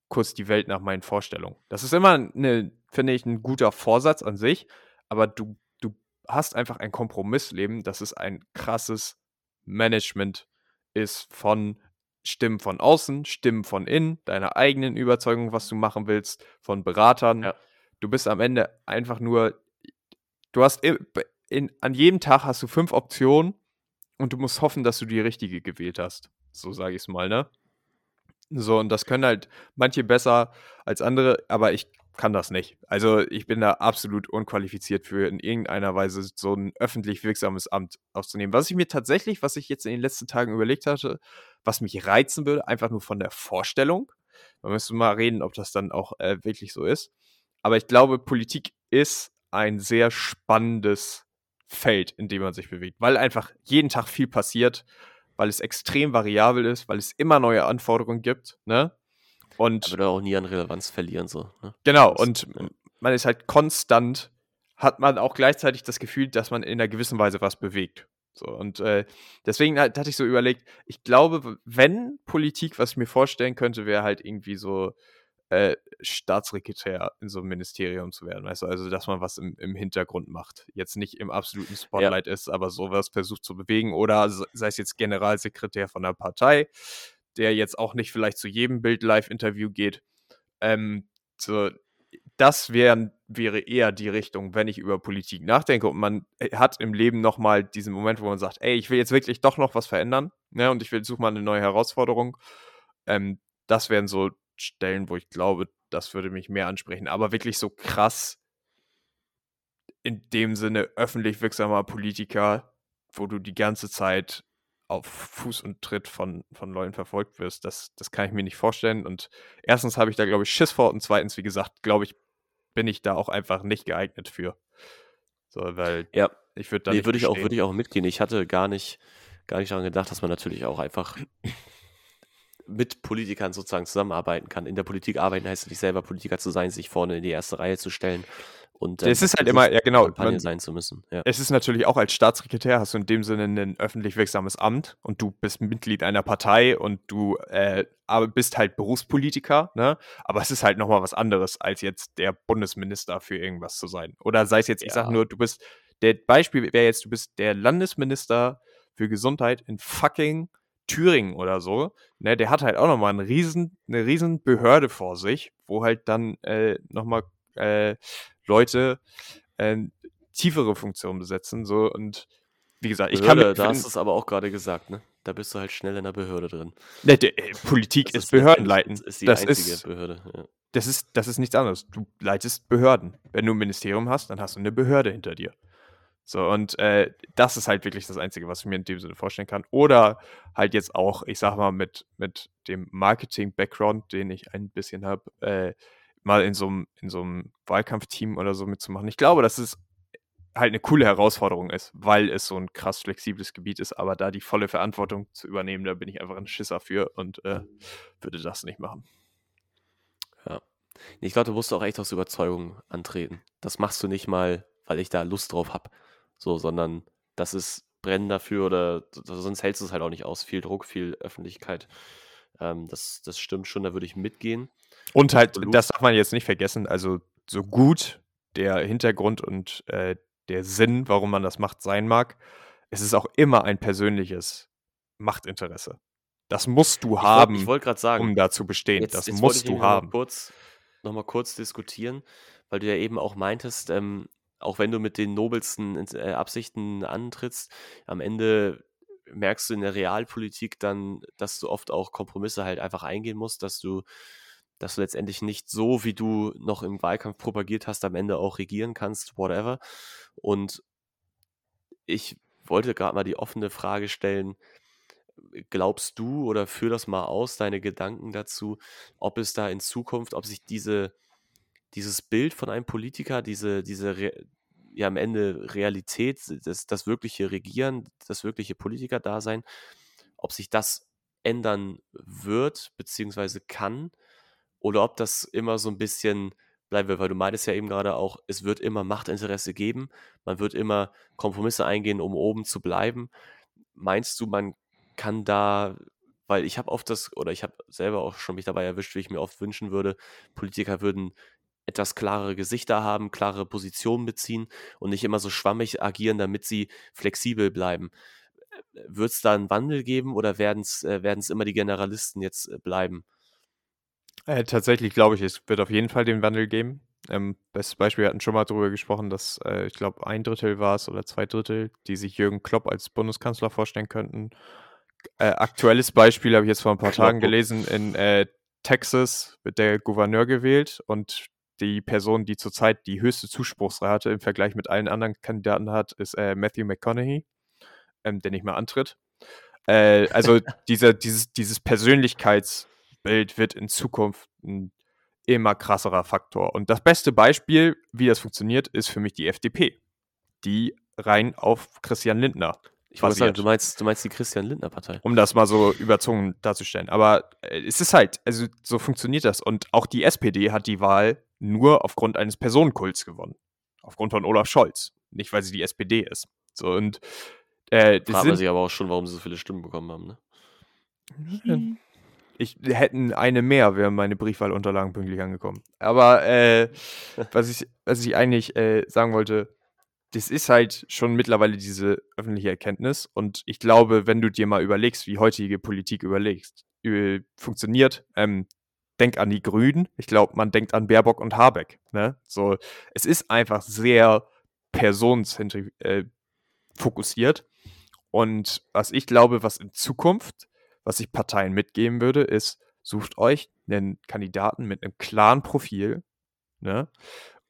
kurz die Welt nach meinen Vorstellungen. Das ist immer, finde ich, ein guter Vorsatz an sich, aber du, du hast einfach ein Kompromissleben, das ist ein krasses Management ist von Stimmen von außen, Stimmen von innen, deiner eigenen Überzeugung, was du machen willst, von Beratern. Ja. Du bist am Ende einfach nur, du hast in, in, an jedem Tag hast du fünf Optionen und du musst hoffen, dass du die richtige gewählt hast. So sage ich es mal, ne? So, und das können halt manche besser als andere, aber ich kann das nicht. Also ich bin da absolut unqualifiziert für in irgendeiner Weise so ein öffentlich wirksames Amt aufzunehmen. Was ich mir tatsächlich, was ich jetzt in den letzten Tagen überlegt hatte, was mich reizen würde, einfach nur von der Vorstellung. Man müsste mal reden, ob das dann auch äh, wirklich so ist. Aber ich glaube, Politik ist ein sehr spannendes Feld, in dem man sich bewegt, weil einfach jeden Tag viel passiert, weil es extrem variabel ist, weil es immer neue Anforderungen gibt, ne? Und würde auch nie an Relevanz verlieren, so. Ne? Genau, und man ist halt konstant, hat man auch gleichzeitig das Gefühl, dass man in einer gewissen Weise was bewegt. So, und äh, deswegen halt, hatte ich so überlegt, ich glaube, wenn Politik, was ich mir vorstellen könnte, wäre halt irgendwie so äh, Staatssekretär in so einem Ministerium zu werden, weißt du, also dass man was im, im Hintergrund macht. Jetzt nicht im absoluten Spotlight ja. ist, aber sowas versucht zu bewegen oder sei es jetzt Generalsekretär von einer Partei, der jetzt auch nicht vielleicht zu jedem Bild-Live-Interview geht. Ähm, so, das wär, wäre eher die Richtung, wenn ich über Politik nachdenke und man äh, hat im Leben nochmal diesen Moment, wo man sagt, ey, ich will jetzt wirklich doch noch was verändern ne, und ich will suche mal eine neue Herausforderung. Ähm, das wären so Stellen, wo ich glaube, das würde mich mehr ansprechen. Aber wirklich so krass in dem Sinne öffentlich wirksamer Politiker, wo du die ganze Zeit auf Fuß und Tritt von, von Leuten verfolgt wirst, das, das kann ich mir nicht vorstellen. Und erstens habe ich da, glaube ich, Schiss vor und zweitens, wie gesagt, glaube ich, bin ich da auch einfach nicht geeignet für. So, weil Ja, ich würde da nee, würde ich auch, würde ich auch mitgehen. Ich hatte gar nicht, gar nicht daran gedacht, dass man natürlich auch einfach mit Politikern sozusagen zusammenarbeiten kann. In der Politik arbeiten heißt nicht selber Politiker zu sein, sich vorne in die erste Reihe zu stellen und Es ist halt immer, ja genau, Kampagne man, sein zu müssen. Ja. es ist natürlich auch als Staatssekretär hast du in dem Sinne ein öffentlich wirksames Amt und du bist Mitglied einer Partei und du äh, bist halt Berufspolitiker, ne? Aber es ist halt nochmal was anderes, als jetzt der Bundesminister für irgendwas zu sein. Oder sei es jetzt, ich sag Ja. nur, du bist, der Beispiel wäre jetzt, du bist der Landesminister für Gesundheit in fucking Thüringen oder so, ne, der hat halt auch nochmal eine riesen, eine riesen Behörde vor sich, wo halt dann äh, nochmal äh, Leute äh, tiefere Funktionen besetzen, so und wie gesagt, ich kann Behörde, mir, da hast du es aber auch gerade gesagt, ne? Da bist du halt schnell in der Behörde drin. ne, der, äh, Politik Das ist letztendlich- Behördenleiten. Ist die Das einzige ist, Behörde. Ja. das ist, das ist nichts anderes. Du leitest Behörden. Wenn du ein Ministerium hast, dann hast du eine Behörde hinter dir. So, und äh, das ist halt wirklich das Einzige, was ich mir in dem Sinne vorstellen kann. Oder halt jetzt auch, ich sag mal, mit, mit dem Marketing-Background, den ich ein bisschen habe, äh, mal in so einem in so einem Wahlkampfteam oder so mitzumachen. Ich glaube, dass es halt eine coole Herausforderung ist, weil es so ein krass flexibles Gebiet ist, aber da die volle Verantwortung zu übernehmen, da bin ich einfach ein Schisser für und äh, würde das nicht machen. Nee, Ich glaube, du musst auch echt aus Überzeugung antreten. Das machst du nicht mal, weil ich da Lust drauf habe. So, sondern das ist brennen dafür oder sonst hältst du es halt auch nicht aus. Viel Druck, viel Öffentlichkeit. Ähm, das, das stimmt schon, da würde ich mitgehen. Und halt, das darf man jetzt nicht vergessen, also so gut der Hintergrund und äh, der Sinn, warum man das macht, sein mag, es ist auch immer ein persönliches Machtinteresse. Das musst du Ich wollt- haben, Ich wollte gerade sagen, um da zu bestehen. Jetzt, das jetzt musst du haben. Kurz, noch mal kurz diskutieren, weil du ja eben auch meintest, ähm, auch wenn du mit den nobelsten äh, Absichten antrittst, am Ende merkst du in der Realpolitik dann, dass du oft auch Kompromisse halt einfach eingehen musst, dass du, dass du letztendlich nicht so, wie du noch im Wahlkampf propagiert hast, am Ende auch regieren kannst, whatever. Und ich wollte gerade mal die offene Frage stellen, glaubst du oder führ das mal aus, deine Gedanken dazu, ob es da in Zukunft, ob sich diese, dieses Bild von einem Politiker, diese, diese ja am Ende Realität, das, das wirkliche Regieren, das wirkliche Politiker-Dasein, ob sich das ändern wird, beziehungsweise kann, oder ob das immer so ein bisschen bleiben wird, weil du meintest ja eben gerade auch, es wird immer Machtinteresse geben, man wird immer Kompromisse eingehen, um oben zu bleiben. Meinst du, man kann da, weil ich habe oft das, oder ich habe selber auch schon mich dabei erwischt, wie ich mir oft wünschen würde, Politiker würden etwas klarere Gesichter haben, klare Positionen beziehen und nicht immer so schwammig agieren, damit sie flexibel bleiben. Wird es da einen Wandel geben oder werden es äh, immer die Generalisten jetzt äh, bleiben? Äh, tatsächlich glaube ich, es wird auf jeden Fall den Wandel geben. Ähm, bestes Beispiel, wir hatten schon mal darüber gesprochen, dass äh, ich glaube, ein Drittel war es oder zwei Drittel, die sich Jürgen Klopp als Bundeskanzler vorstellen könnten. Äh, aktuelles Beispiel habe ich jetzt vor ein paar Tagen gelesen. In äh, Texas wird der Gouverneur gewählt und die Person, die zurzeit die höchste Zuspruchsrate im Vergleich mit allen anderen Kandidaten hat, ist äh, Matthew McConaughey, ähm, der nicht mehr antritt. Äh, also [laughs] dieser, dieses, dieses Persönlichkeitsbild wird in Zukunft ein immer krasserer Faktor. Und das beste Beispiel, wie das funktioniert, ist für mich die FDP, die rein auf Christian Lindner Ich wollte sagen, du meinst, du meinst die Christian-Lindner-Partei. um das mal so überzogen darzustellen. Aber äh, es ist halt, also so funktioniert das. Und auch die SPD hat die Wahl nur aufgrund eines Personenkults gewonnen. Aufgrund von Olaf Scholz. Nicht, weil sie die SPD ist. So, und äh, das Fragt man sind, sich aber auch schon, warum sie so viele Stimmen bekommen haben, ne? Ich hätten eine mehr, wären meine Briefwahlunterlagen pünktlich angekommen. Aber äh, [laughs] was, ich, was ich eigentlich äh, sagen wollte, das ist halt schon mittlerweile diese öffentliche Erkenntnis. Und ich glaube, wenn du dir mal überlegst, wie heutige Politik überlegst, äh, funktioniert, ähm, denk an die Grünen. Ich glaube, man denkt an Baerbock und Habeck. Ne? So, es ist einfach sehr personenzentri äh, fokussiert. Und was ich glaube, was in Zukunft, was ich Parteien mitgeben würde, ist, sucht euch einen Kandidaten mit einem klaren Profil, ne?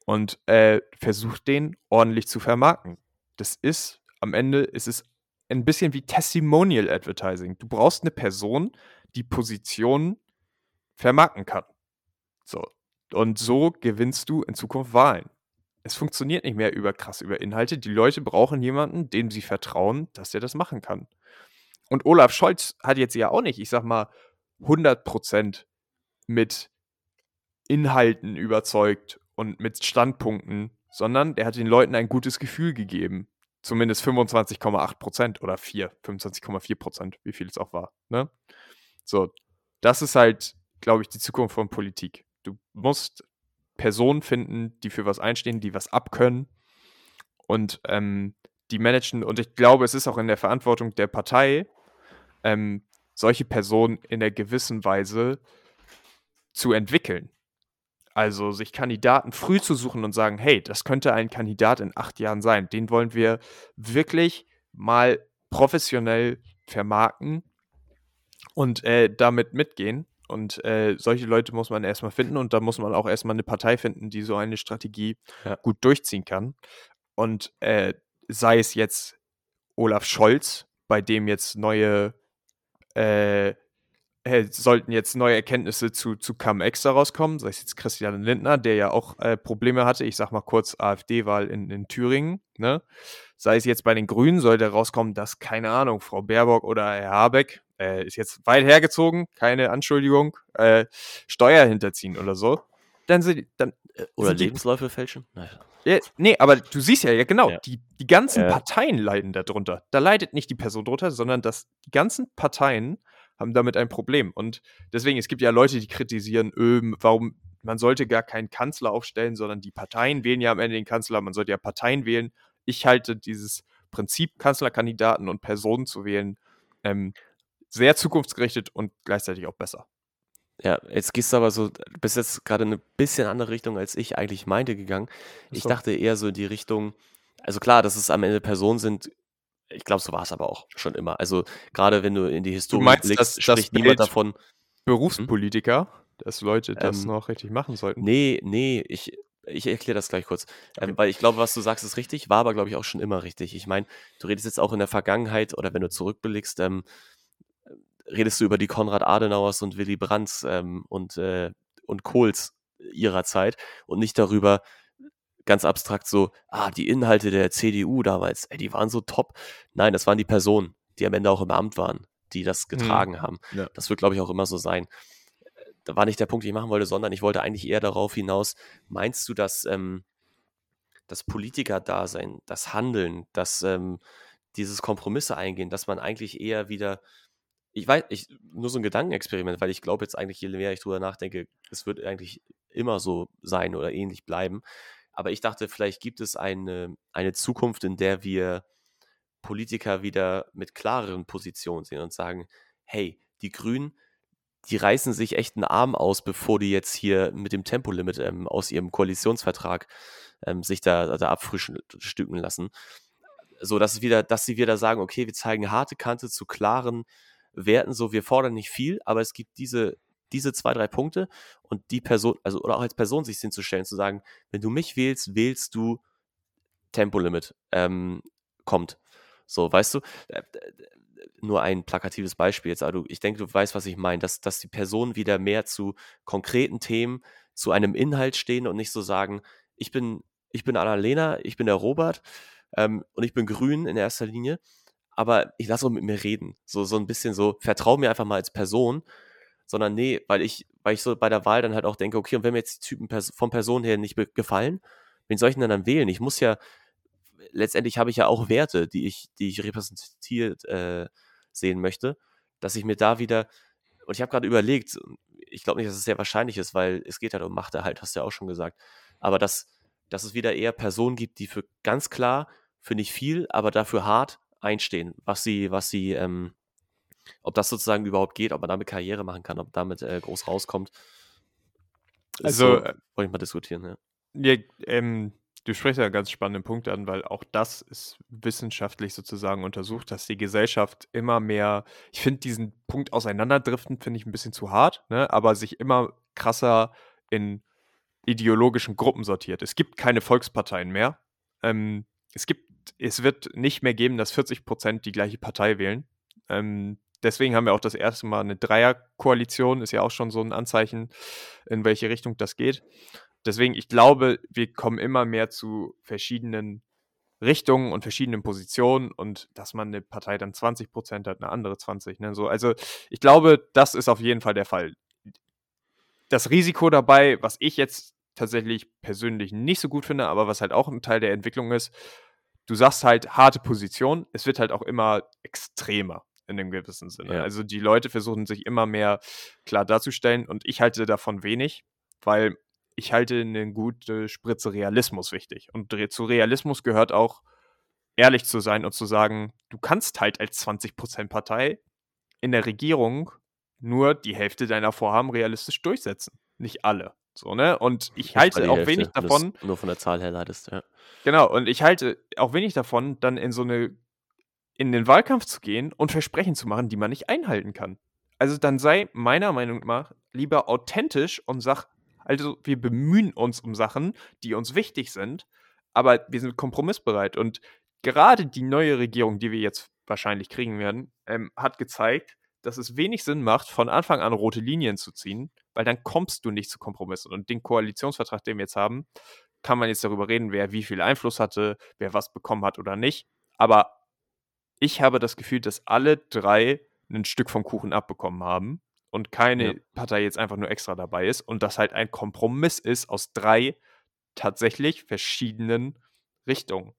Und äh, versucht den ordentlich zu vermarkten. Das ist, am Ende ist es ein bisschen wie Testimonial Advertising. Du brauchst eine Person, die Positionen vermarkten kann. So. Und so gewinnst du in Zukunft Wahlen. Es funktioniert nicht mehr über krass über Inhalte. Die Leute brauchen jemanden, dem sie vertrauen, dass er das machen kann. Und Olaf Scholz hat jetzt ja auch nicht, ich sag mal, 100% mit Inhalten überzeugt und mit Standpunkten, sondern der hat den Leuten ein gutes Gefühl gegeben. Zumindest 25,8% oder 4, 25,4% wie viel es auch war. Ne? So, das ist halt, glaube ich, die Zukunft von Politik. Du musst Personen finden, die für was einstehen, die was abkönnen und ähm, die managen. Und ich glaube, es ist auch in der Verantwortung der Partei, ähm, solche Personen in einer gewissen Weise zu entwickeln. Also sich Kandidaten früh zu suchen und sagen, hey, das könnte ein Kandidat in acht Jahren sein. Den wollen wir wirklich mal professionell vermarkten und äh, damit mitgehen. Und äh, solche Leute muss man erstmal finden und da muss man auch erstmal eine Partei finden, die so eine Strategie ja. gut durchziehen kann. Und äh, sei es jetzt Olaf Scholz, bei dem jetzt neue äh, sollten jetzt neue Erkenntnisse zu, zu Cum-Ex rauskommen, sei es jetzt Christian Lindner, der ja auch äh, Probleme hatte, ich sag mal kurz AfD-Wahl in, in Thüringen, ne? sei es jetzt bei den Grünen, sollte rauskommen, dass, keine Ahnung, Frau Baerbock oder Herr Habeck, äh, ist jetzt weit hergezogen, keine Anschuldigung, äh, Steuer hinterziehen oder so, dann sind dann äh, Oder sind Lebensläufe fälschen? Naja. Ja, nee, aber du siehst ja, ja genau, ja. Die, die ganzen Parteien leiden darunter. Da leidet nicht die Person drunter, sondern dass die ganzen Parteien haben damit ein Problem. Und deswegen, es gibt ja Leute, die kritisieren, öh, warum man sollte gar keinen Kanzler aufstellen, sondern die Parteien wählen ja am Ende den Kanzler, man sollte ja Parteien wählen. Ich halte dieses Prinzip, Kanzlerkandidaten und Personen zu wählen, ähm, sehr zukunftsgerichtet und gleichzeitig auch besser. Ja, jetzt gehst du aber so, bist jetzt gerade eine bisschen andere Richtung, als ich eigentlich meinte, gegangen. Ich so. dachte eher so in die Richtung, also klar, dass es am Ende Personen sind, ich glaube, so war es aber auch schon immer. Also gerade wenn du in die Historie meinst, blickst, dass, spricht das niemand davon. Hm? Berufspolitiker, dass Leute das ähm, noch richtig machen sollten. Nee, nee, ich, ich erkläre das gleich kurz. Ähm, weil ich glaube, was du sagst, ist richtig, war aber, glaube ich, auch schon immer richtig. Ich meine, du redest jetzt auch in der Vergangenheit oder wenn du zurückblickst, ähm, redest du über die Konrad Adenauers und Willy Brandts ähm, und, äh, und Kohls ihrer Zeit und nicht darüber, ganz abstrakt so, ah, die Inhalte der CDU damals, ey, die waren so top. Nein, das waren die Personen, die am Ende auch im Amt waren, die das mhm. getragen mhm. haben. Ja. Das wird, glaube ich, auch immer so sein. Da war nicht der Punkt, den ich machen wollte, sondern ich wollte eigentlich eher darauf hinaus, meinst du, dass ähm, das Politiker-Dasein, das Handeln, das ähm, dieses Kompromisse eingehen, dass man eigentlich eher wieder ich weiß, ich, nur so ein Gedankenexperiment, weil ich glaube jetzt eigentlich, je mehr ich drüber nachdenke, es wird eigentlich immer so sein oder ähnlich bleiben, aber ich dachte, vielleicht gibt es eine, eine Zukunft, in der wir Politiker wieder mit klareren Positionen sehen und sagen, hey, die Grünen, die reißen sich echt einen Arm aus, bevor die jetzt hier mit dem Tempolimit ähm, aus ihrem Koalitionsvertrag ähm, sich da, da abfrühstücken lassen. So dass, wieder, dass sie wieder sagen, okay, wir zeigen harte Kante zu klaren Werten, so wir fordern nicht viel, aber es gibt diese diese zwei, drei Punkte und die Person, also oder auch als Person sich hinzustellen, zu sagen, wenn du mich wählst, wählst du Tempolimit, ähm, kommt. So, weißt du, äh, nur ein plakatives Beispiel jetzt, aber du, ich denke, du weißt, was ich meine, dass, dass die Personen wieder mehr zu konkreten Themen, zu einem Inhalt stehen und nicht so sagen, ich bin, ich bin Annalena, ich bin der Robert ähm, und ich bin grün in erster Linie, aber ich lasse auch mit mir reden. So, so ein bisschen so, vertrau mir einfach mal als Person sondern nee, weil ich, weil ich so bei der Wahl dann halt auch denke, okay, und wenn mir jetzt die Typen pers von Person her nicht gefallen, wen soll ich denn dann wählen? Ich muss ja, letztendlich habe ich ja auch Werte, die ich, die ich repräsentiert äh, sehen möchte, dass ich mir da wieder, und ich habe gerade überlegt, ich glaube nicht, dass es sehr wahrscheinlich ist, weil es geht halt um Machterhalt, hast du ja auch schon gesagt, aber dass, dass es wieder eher Personen gibt, die für ganz klar, für nicht viel, aber dafür hart einstehen, was sie, was sie, ähm, ob das sozusagen überhaupt geht, ob man damit Karriere machen kann, ob damit äh, groß rauskommt. Also, so, äh, wollte ich mal diskutieren, ja. ja ähm, du sprichst ja einen ganz spannenden Punkt an, weil auch das ist wissenschaftlich sozusagen untersucht, dass die Gesellschaft immer mehr, ich finde diesen Punkt auseinanderdriften, finde ich ein bisschen zu hart, ne? aber sich immer krasser in ideologischen Gruppen sortiert. Es gibt keine Volksparteien mehr. Ähm, es gibt es wird nicht mehr geben, dass 40 Prozent die gleiche Partei wählen. Ähm, deswegen haben wir auch das erste Mal eine Dreierkoalition, ist ja auch schon so ein Anzeichen, in welche Richtung das geht. Deswegen, ich glaube, wir kommen immer mehr zu verschiedenen Richtungen und verschiedenen Positionen und dass man eine Partei dann 20 Prozent hat, eine andere 20. Ne? So, also ich glaube, das ist auf jeden Fall der Fall. Das Risiko dabei, was ich jetzt tatsächlich persönlich nicht so gut finde, aber was halt auch ein Teil der Entwicklung ist, du sagst halt harte Position, es wird halt auch immer extremer in einem gewissen Sinne. Ja. Also die Leute versuchen sich immer mehr klar darzustellen und ich halte davon wenig, weil ich halte eine gute Spritze Realismus wichtig. Und zu Realismus gehört auch, ehrlich zu sein und zu sagen, du kannst halt als 20% Partei in der Regierung nur die Hälfte deiner Vorhaben realistisch durchsetzen. Nicht alle. So, ne? Und ich halte auch Hälfte, wenig davon. Nur von der Zahl her leidest, ja. Genau, und ich halte auch wenig davon, dann in so eine, in den Wahlkampf zu gehen und Versprechen zu machen, die man nicht einhalten kann. Also dann sei meiner Meinung nach lieber authentisch und sag, also wir bemühen uns um Sachen, die uns wichtig sind, aber wir sind kompromissbereit. Und gerade die neue Regierung, die wir jetzt wahrscheinlich kriegen werden, ähm, hat gezeigt, dass es wenig Sinn macht, von Anfang an rote Linien zu ziehen, weil dann kommst du nicht zu Kompromissen. Und den Koalitionsvertrag, den wir jetzt haben, kann man jetzt darüber reden, wer wie viel Einfluss hatte, wer was bekommen hat oder nicht. Aber ich habe das Gefühl, dass alle drei ein Stück vom Kuchen abbekommen haben und keine ja. Partei jetzt einfach nur extra dabei ist und das halt ein Kompromiss ist aus drei tatsächlich verschiedenen Richtungen.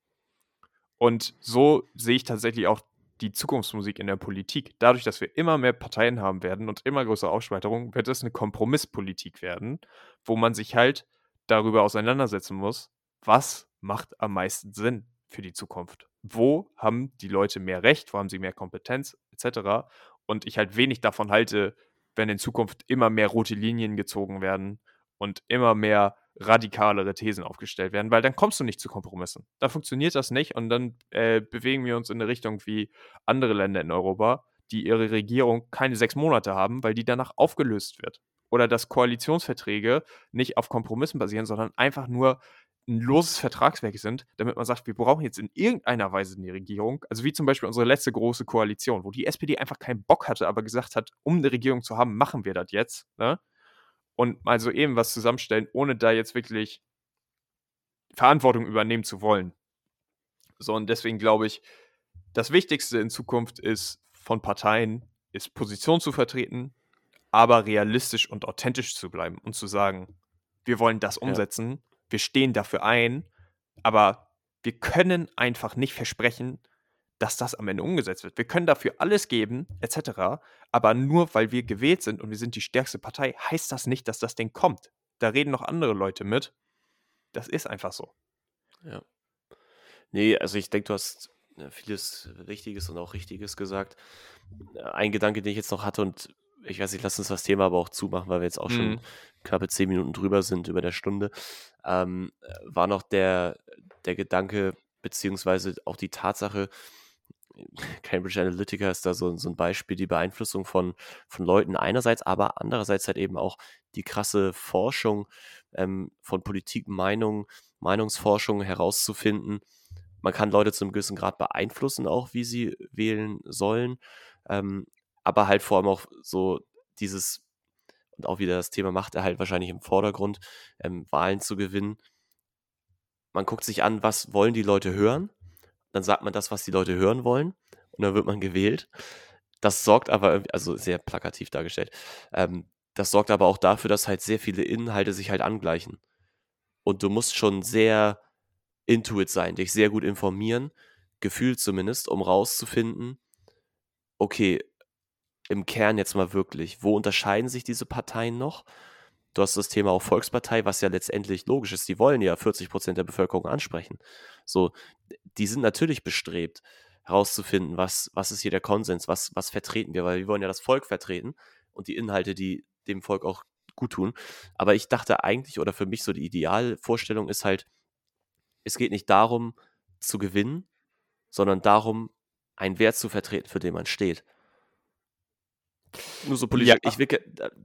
Und so sehe ich tatsächlich auch die Zukunftsmusik in der Politik. Dadurch, dass wir immer mehr Parteien haben werden und immer größere Aufspalterungen, wird es eine Kompromisspolitik werden, wo man sich halt darüber auseinandersetzen muss, was macht am meisten Sinn für die Zukunft. Wo haben die Leute mehr Recht, wo haben sie mehr Kompetenz, etc. Und ich halt wenig davon halte, wenn in Zukunft immer mehr rote Linien gezogen werden und immer mehr radikalere Thesen aufgestellt werden, weil dann kommst du nicht zu Kompromissen. Da funktioniert das nicht und dann äh, bewegen wir uns in eine Richtung wie andere Länder in Europa, die ihre Regierung keine sechs Monate haben, weil die danach aufgelöst wird. Oder dass Koalitionsverträge nicht auf Kompromissen basieren, sondern einfach nur ein loses Vertragswerk sind, damit man sagt, wir brauchen jetzt in irgendeiner Weise eine Regierung, also wie zum Beispiel unsere letzte große Koalition, wo die SPD einfach keinen Bock hatte, aber gesagt hat, um eine Regierung zu haben, machen wir das jetzt, ne? Und mal so eben was zusammenstellen, ohne da jetzt wirklich Verantwortung übernehmen zu wollen. So, und deswegen glaube ich, das Wichtigste in Zukunft ist von Parteien, ist Position zu vertreten, aber realistisch und authentisch zu bleiben und zu sagen, wir wollen das umsetzen. Ja wir stehen dafür ein, aber wir können einfach nicht versprechen, dass das am Ende umgesetzt wird. Wir können dafür alles geben, etc. Aber nur weil wir gewählt sind und wir sind die stärkste Partei, heißt das nicht, dass das Ding kommt. Da reden noch andere Leute mit. Das ist einfach so. Ja. Nee, also ich denke, du hast äh, vieles Richtiges und auch Richtiges gesagt. Ein Gedanke, den ich jetzt noch hatte und ich weiß nicht, lass uns das Thema aber auch zumachen, weil wir jetzt auch mhm. schon knappe zehn Minuten drüber sind über der Stunde, ähm, war noch der, der Gedanke, beziehungsweise auch die Tatsache, Cambridge Analytica ist da so, so ein Beispiel, die Beeinflussung von, von Leuten einerseits, aber andererseits halt eben auch die krasse Forschung ähm, von Politik, Meinung, Meinungsforschung herauszufinden. Man kann Leute zu einem gewissen Grad beeinflussen, auch wie sie wählen sollen. Ähm, aber halt vor allem auch so dieses, und auch wieder das Thema macht er halt wahrscheinlich im Vordergrund, ähm, Wahlen zu gewinnen. Man guckt sich an, was wollen die Leute hören, dann sagt man das, was die Leute hören wollen, und dann wird man gewählt. Das sorgt aber, also sehr plakativ dargestellt, ähm, das sorgt aber auch dafür, dass halt sehr viele Inhalte sich halt angleichen. Und du musst schon sehr intuit sein, dich sehr gut informieren, gefühlt zumindest, um rauszufinden, okay, im Kern jetzt mal wirklich, wo unterscheiden sich diese Parteien noch? Du hast das Thema auch Volkspartei, was ja letztendlich logisch ist. Die wollen ja 40 Prozent der Bevölkerung ansprechen. So, die sind natürlich bestrebt, herauszufinden, was, was ist hier der Konsens, was, was vertreten wir, weil wir wollen ja das Volk vertreten und die Inhalte, die dem Volk auch gut tun. Aber ich dachte eigentlich, oder für mich so die Idealvorstellung ist halt, es geht nicht darum zu gewinnen, sondern darum, einen Wert zu vertreten, für den man steht. Nur so politisch. Ja. Ich will,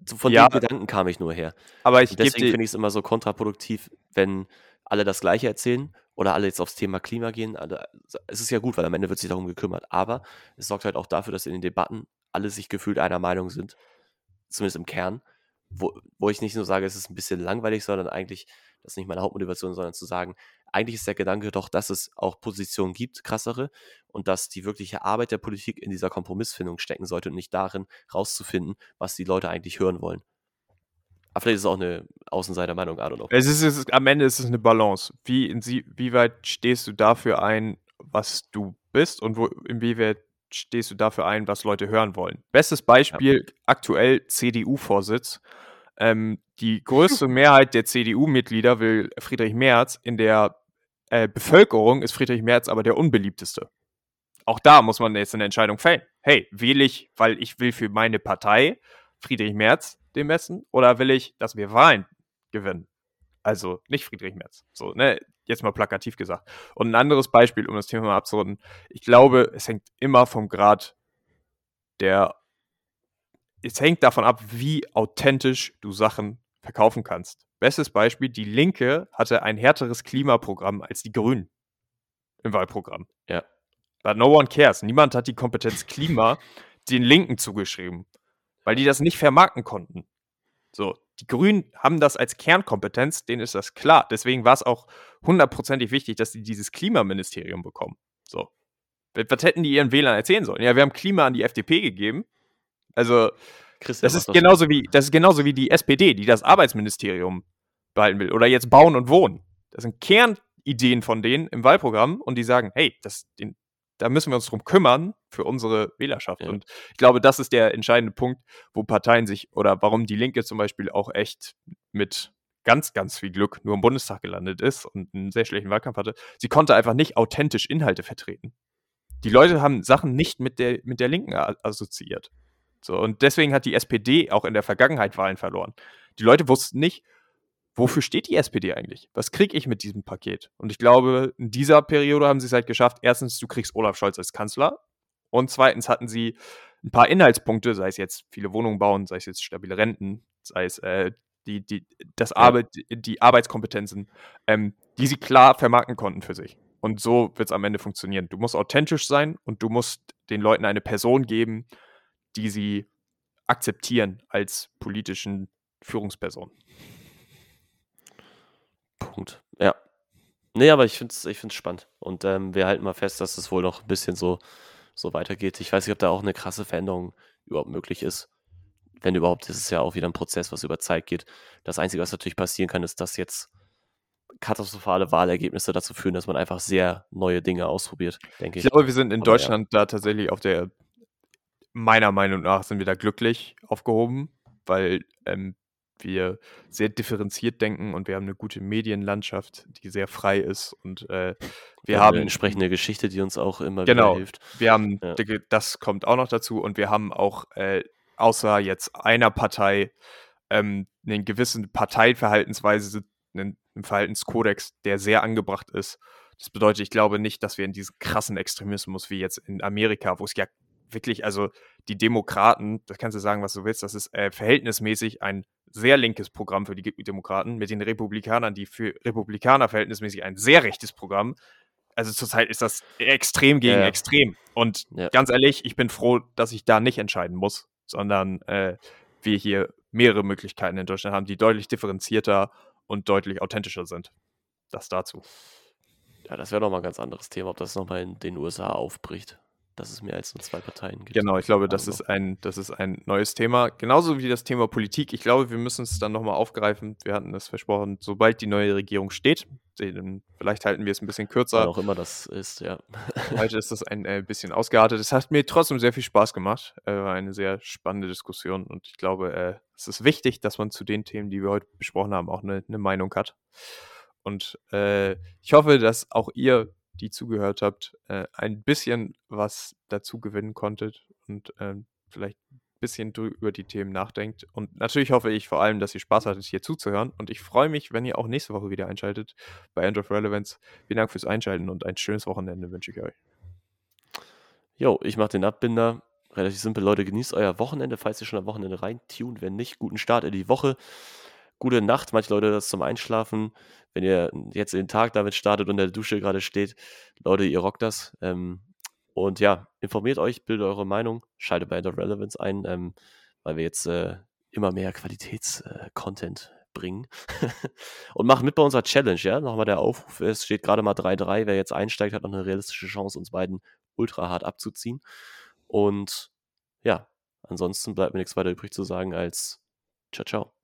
von ja. dem Gedanken kam ich nur her. Aber ich deswegen finde ich es immer so kontraproduktiv, wenn alle das Gleiche erzählen oder alle jetzt aufs Thema Klima gehen. Alle, es ist ja gut, weil am Ende wird sich darum gekümmert. Aber es sorgt halt auch dafür, dass in den Debatten alle sich gefühlt einer Meinung sind. Zumindest im Kern. Wo, wo ich nicht nur sage, es ist ein bisschen langweilig, sondern eigentlich, das ist nicht meine Hauptmotivation, sondern zu sagen, eigentlich ist der Gedanke doch, dass es auch Positionen gibt, krassere, und dass die wirkliche Arbeit der Politik in dieser Kompromissfindung stecken sollte und nicht darin, rauszufinden, was die Leute eigentlich hören wollen. Aber vielleicht ist es auch eine Außenseitermeinung, I don't know. Es ist, es ist, am Ende ist es eine Balance. Wie, inwieweit stehst du dafür ein, was du bist und wo, inwieweit stehst du dafür ein, was Leute hören wollen? Bestes Beispiel ja. aktuell CDU-Vorsitz. Ähm, die größte Mehrheit der CDU-Mitglieder will Friedrich Merz. In der äh, Bevölkerung ist Friedrich Merz aber der unbeliebteste. Auch da muss man jetzt eine Entscheidung fällen. Hey, wähle ich, weil ich will für meine Partei Friedrich Merz dem Messen oder will ich, dass wir Wahlen gewinnen? Also nicht Friedrich Merz. So, ne? Jetzt mal plakativ gesagt. Und ein anderes Beispiel, um das Thema mal abzurunden. Ich glaube, es hängt immer vom Grad der es hängt davon ab, wie authentisch du Sachen verkaufen kannst. Bestes Beispiel, die Linke hatte ein härteres Klimaprogramm als die Grünen im Wahlprogramm. Ja. But no one cares. Niemand hat die Kompetenz Klima [laughs] den Linken zugeschrieben, weil die das nicht vermarkten konnten. So, die Grünen haben das als Kernkompetenz, denen ist das klar. Deswegen war es auch hundertprozentig wichtig, dass sie dieses Klimaministerium bekommen. So. Was hätten die ihren Wählern erzählen sollen? Ja, wir haben Klima an die FDP gegeben also, Christian das ist genauso wie, das ist genauso wie die SPD, die das Arbeitsministerium behalten will. Oder jetzt Bauen und Wohnen. Das sind Kernideen von denen im Wahlprogramm und die sagen, hey, das, den, da müssen wir uns drum kümmern für unsere Wählerschaft. Ja. Und ich glaube, das ist der entscheidende Punkt, wo Parteien sich oder warum die Linke zum Beispiel auch echt mit ganz, ganz viel Glück nur im Bundestag gelandet ist und einen sehr schlechten Wahlkampf hatte. Sie konnte einfach nicht authentisch Inhalte vertreten. Die Leute haben Sachen nicht mit der, mit der Linken assoziiert. So, und deswegen hat die SPD auch in der Vergangenheit Wahlen verloren. Die Leute wussten nicht, wofür steht die SPD eigentlich? Was kriege ich mit diesem Paket? Und ich glaube, in dieser Periode haben sie es halt geschafft. Erstens, du kriegst Olaf Scholz als Kanzler. Und zweitens hatten sie ein paar Inhaltspunkte, sei es jetzt viele Wohnungen bauen, sei es jetzt stabile Renten, sei es äh, die, die, das Arbeit, die Arbeitskompetenzen, ähm, die sie klar vermarkten konnten für sich. Und so wird es am Ende funktionieren. Du musst authentisch sein und du musst den Leuten eine Person geben, die sie akzeptieren als politischen Führungsperson. Punkt. Ja. Nee, aber ich finde es ich find's spannend. Und ähm, wir halten mal fest, dass es wohl noch ein bisschen so, so weitergeht. Ich weiß nicht, ob da auch eine krasse Veränderung überhaupt möglich ist. Wenn überhaupt, ist es ja auch wieder ein Prozess, was über Zeit geht. Das Einzige, was natürlich passieren kann, ist, dass jetzt katastrophale Wahlergebnisse dazu führen, dass man einfach sehr neue Dinge ausprobiert, denke ich. Ich glaube, wir sind in Aber Deutschland ja. da tatsächlich auf der meiner Meinung nach sind wir da glücklich aufgehoben, weil ähm, wir sehr differenziert denken und wir haben eine gute Medienlandschaft, die sehr frei ist und äh, wir ja, haben eine entsprechende Geschichte, die uns auch immer genau, wieder hilft. Wir haben, ja. das kommt auch noch dazu und wir haben auch äh, außer jetzt einer Partei ähm, einen gewissen Parteiverhaltensweise, einen, einen Verhaltenskodex, der sehr angebracht ist. Das bedeutet, ich glaube nicht, dass wir in diesen krassen Extremismus wie jetzt in Amerika, wo es ja wirklich, also die Demokraten, das kannst du sagen, was du willst, das ist äh, verhältnismäßig ein sehr linkes Programm für die Demokraten, mit den Republikanern, die für Republikaner verhältnismäßig ein sehr rechtes Programm. Also zurzeit ist das extrem gegen ja. extrem. Und ja. ganz ehrlich, ich bin froh, dass ich da nicht entscheiden muss, sondern äh, wir hier mehrere Möglichkeiten in Deutschland haben, die deutlich differenzierter und deutlich authentischer sind. Das dazu. Ja, das wäre nochmal ein ganz anderes Thema, ob das nochmal in den USA aufbricht dass es mehr als nur zwei Parteien gibt. Genau, ich glaube, das ist, ein, das ist ein neues Thema. Genauso wie das Thema Politik. Ich glaube, wir müssen es dann nochmal aufgreifen. Wir hatten es versprochen, sobald die neue Regierung steht. Vielleicht halten wir es ein bisschen kürzer. auch immer das ist, ja. [laughs] Heute ist das ein äh, bisschen ausgeartet. Es hat mir trotzdem sehr viel Spaß gemacht. Äh, war eine sehr spannende Diskussion und ich glaube, äh, es ist wichtig, dass man zu den Themen, die wir heute besprochen haben, auch eine, eine Meinung hat. Und äh, ich hoffe, dass auch ihr die zugehört habt, äh, ein bisschen was dazu gewinnen konntet und äh, vielleicht ein bisschen über die Themen nachdenkt. Und natürlich hoffe ich vor allem, dass ihr Spaß hattet, hier zuzuhören. Und ich freue mich, wenn ihr auch nächste Woche wieder einschaltet bei End of Relevance. Vielen Dank fürs Einschalten und ein schönes Wochenende wünsche ich euch. Jo, ich mache den Abbinder. Relativ simpel, Leute, genießt euer Wochenende, falls ihr schon am Wochenende reintun. Wenn nicht, guten Start in die Woche. Gute Nacht. Manche Leute das zum Einschlafen. Wenn ihr jetzt den Tag damit startet und in der Dusche gerade steht, Leute, ihr rockt das. Ähm, und ja, informiert euch, bildet eure Meinung, schaltet bei End of Relevance ein, ähm, weil wir jetzt äh, immer mehr Qualitäts-Content äh, bringen. [laughs] und machen mit bei unserer Challenge, ja. Nochmal der Aufruf, es steht gerade mal 3-3. Wer jetzt einsteigt, hat noch eine realistische Chance, uns beiden ultra hart abzuziehen. Und ja, ansonsten bleibt mir nichts weiter übrig zu sagen als ciao, ciao.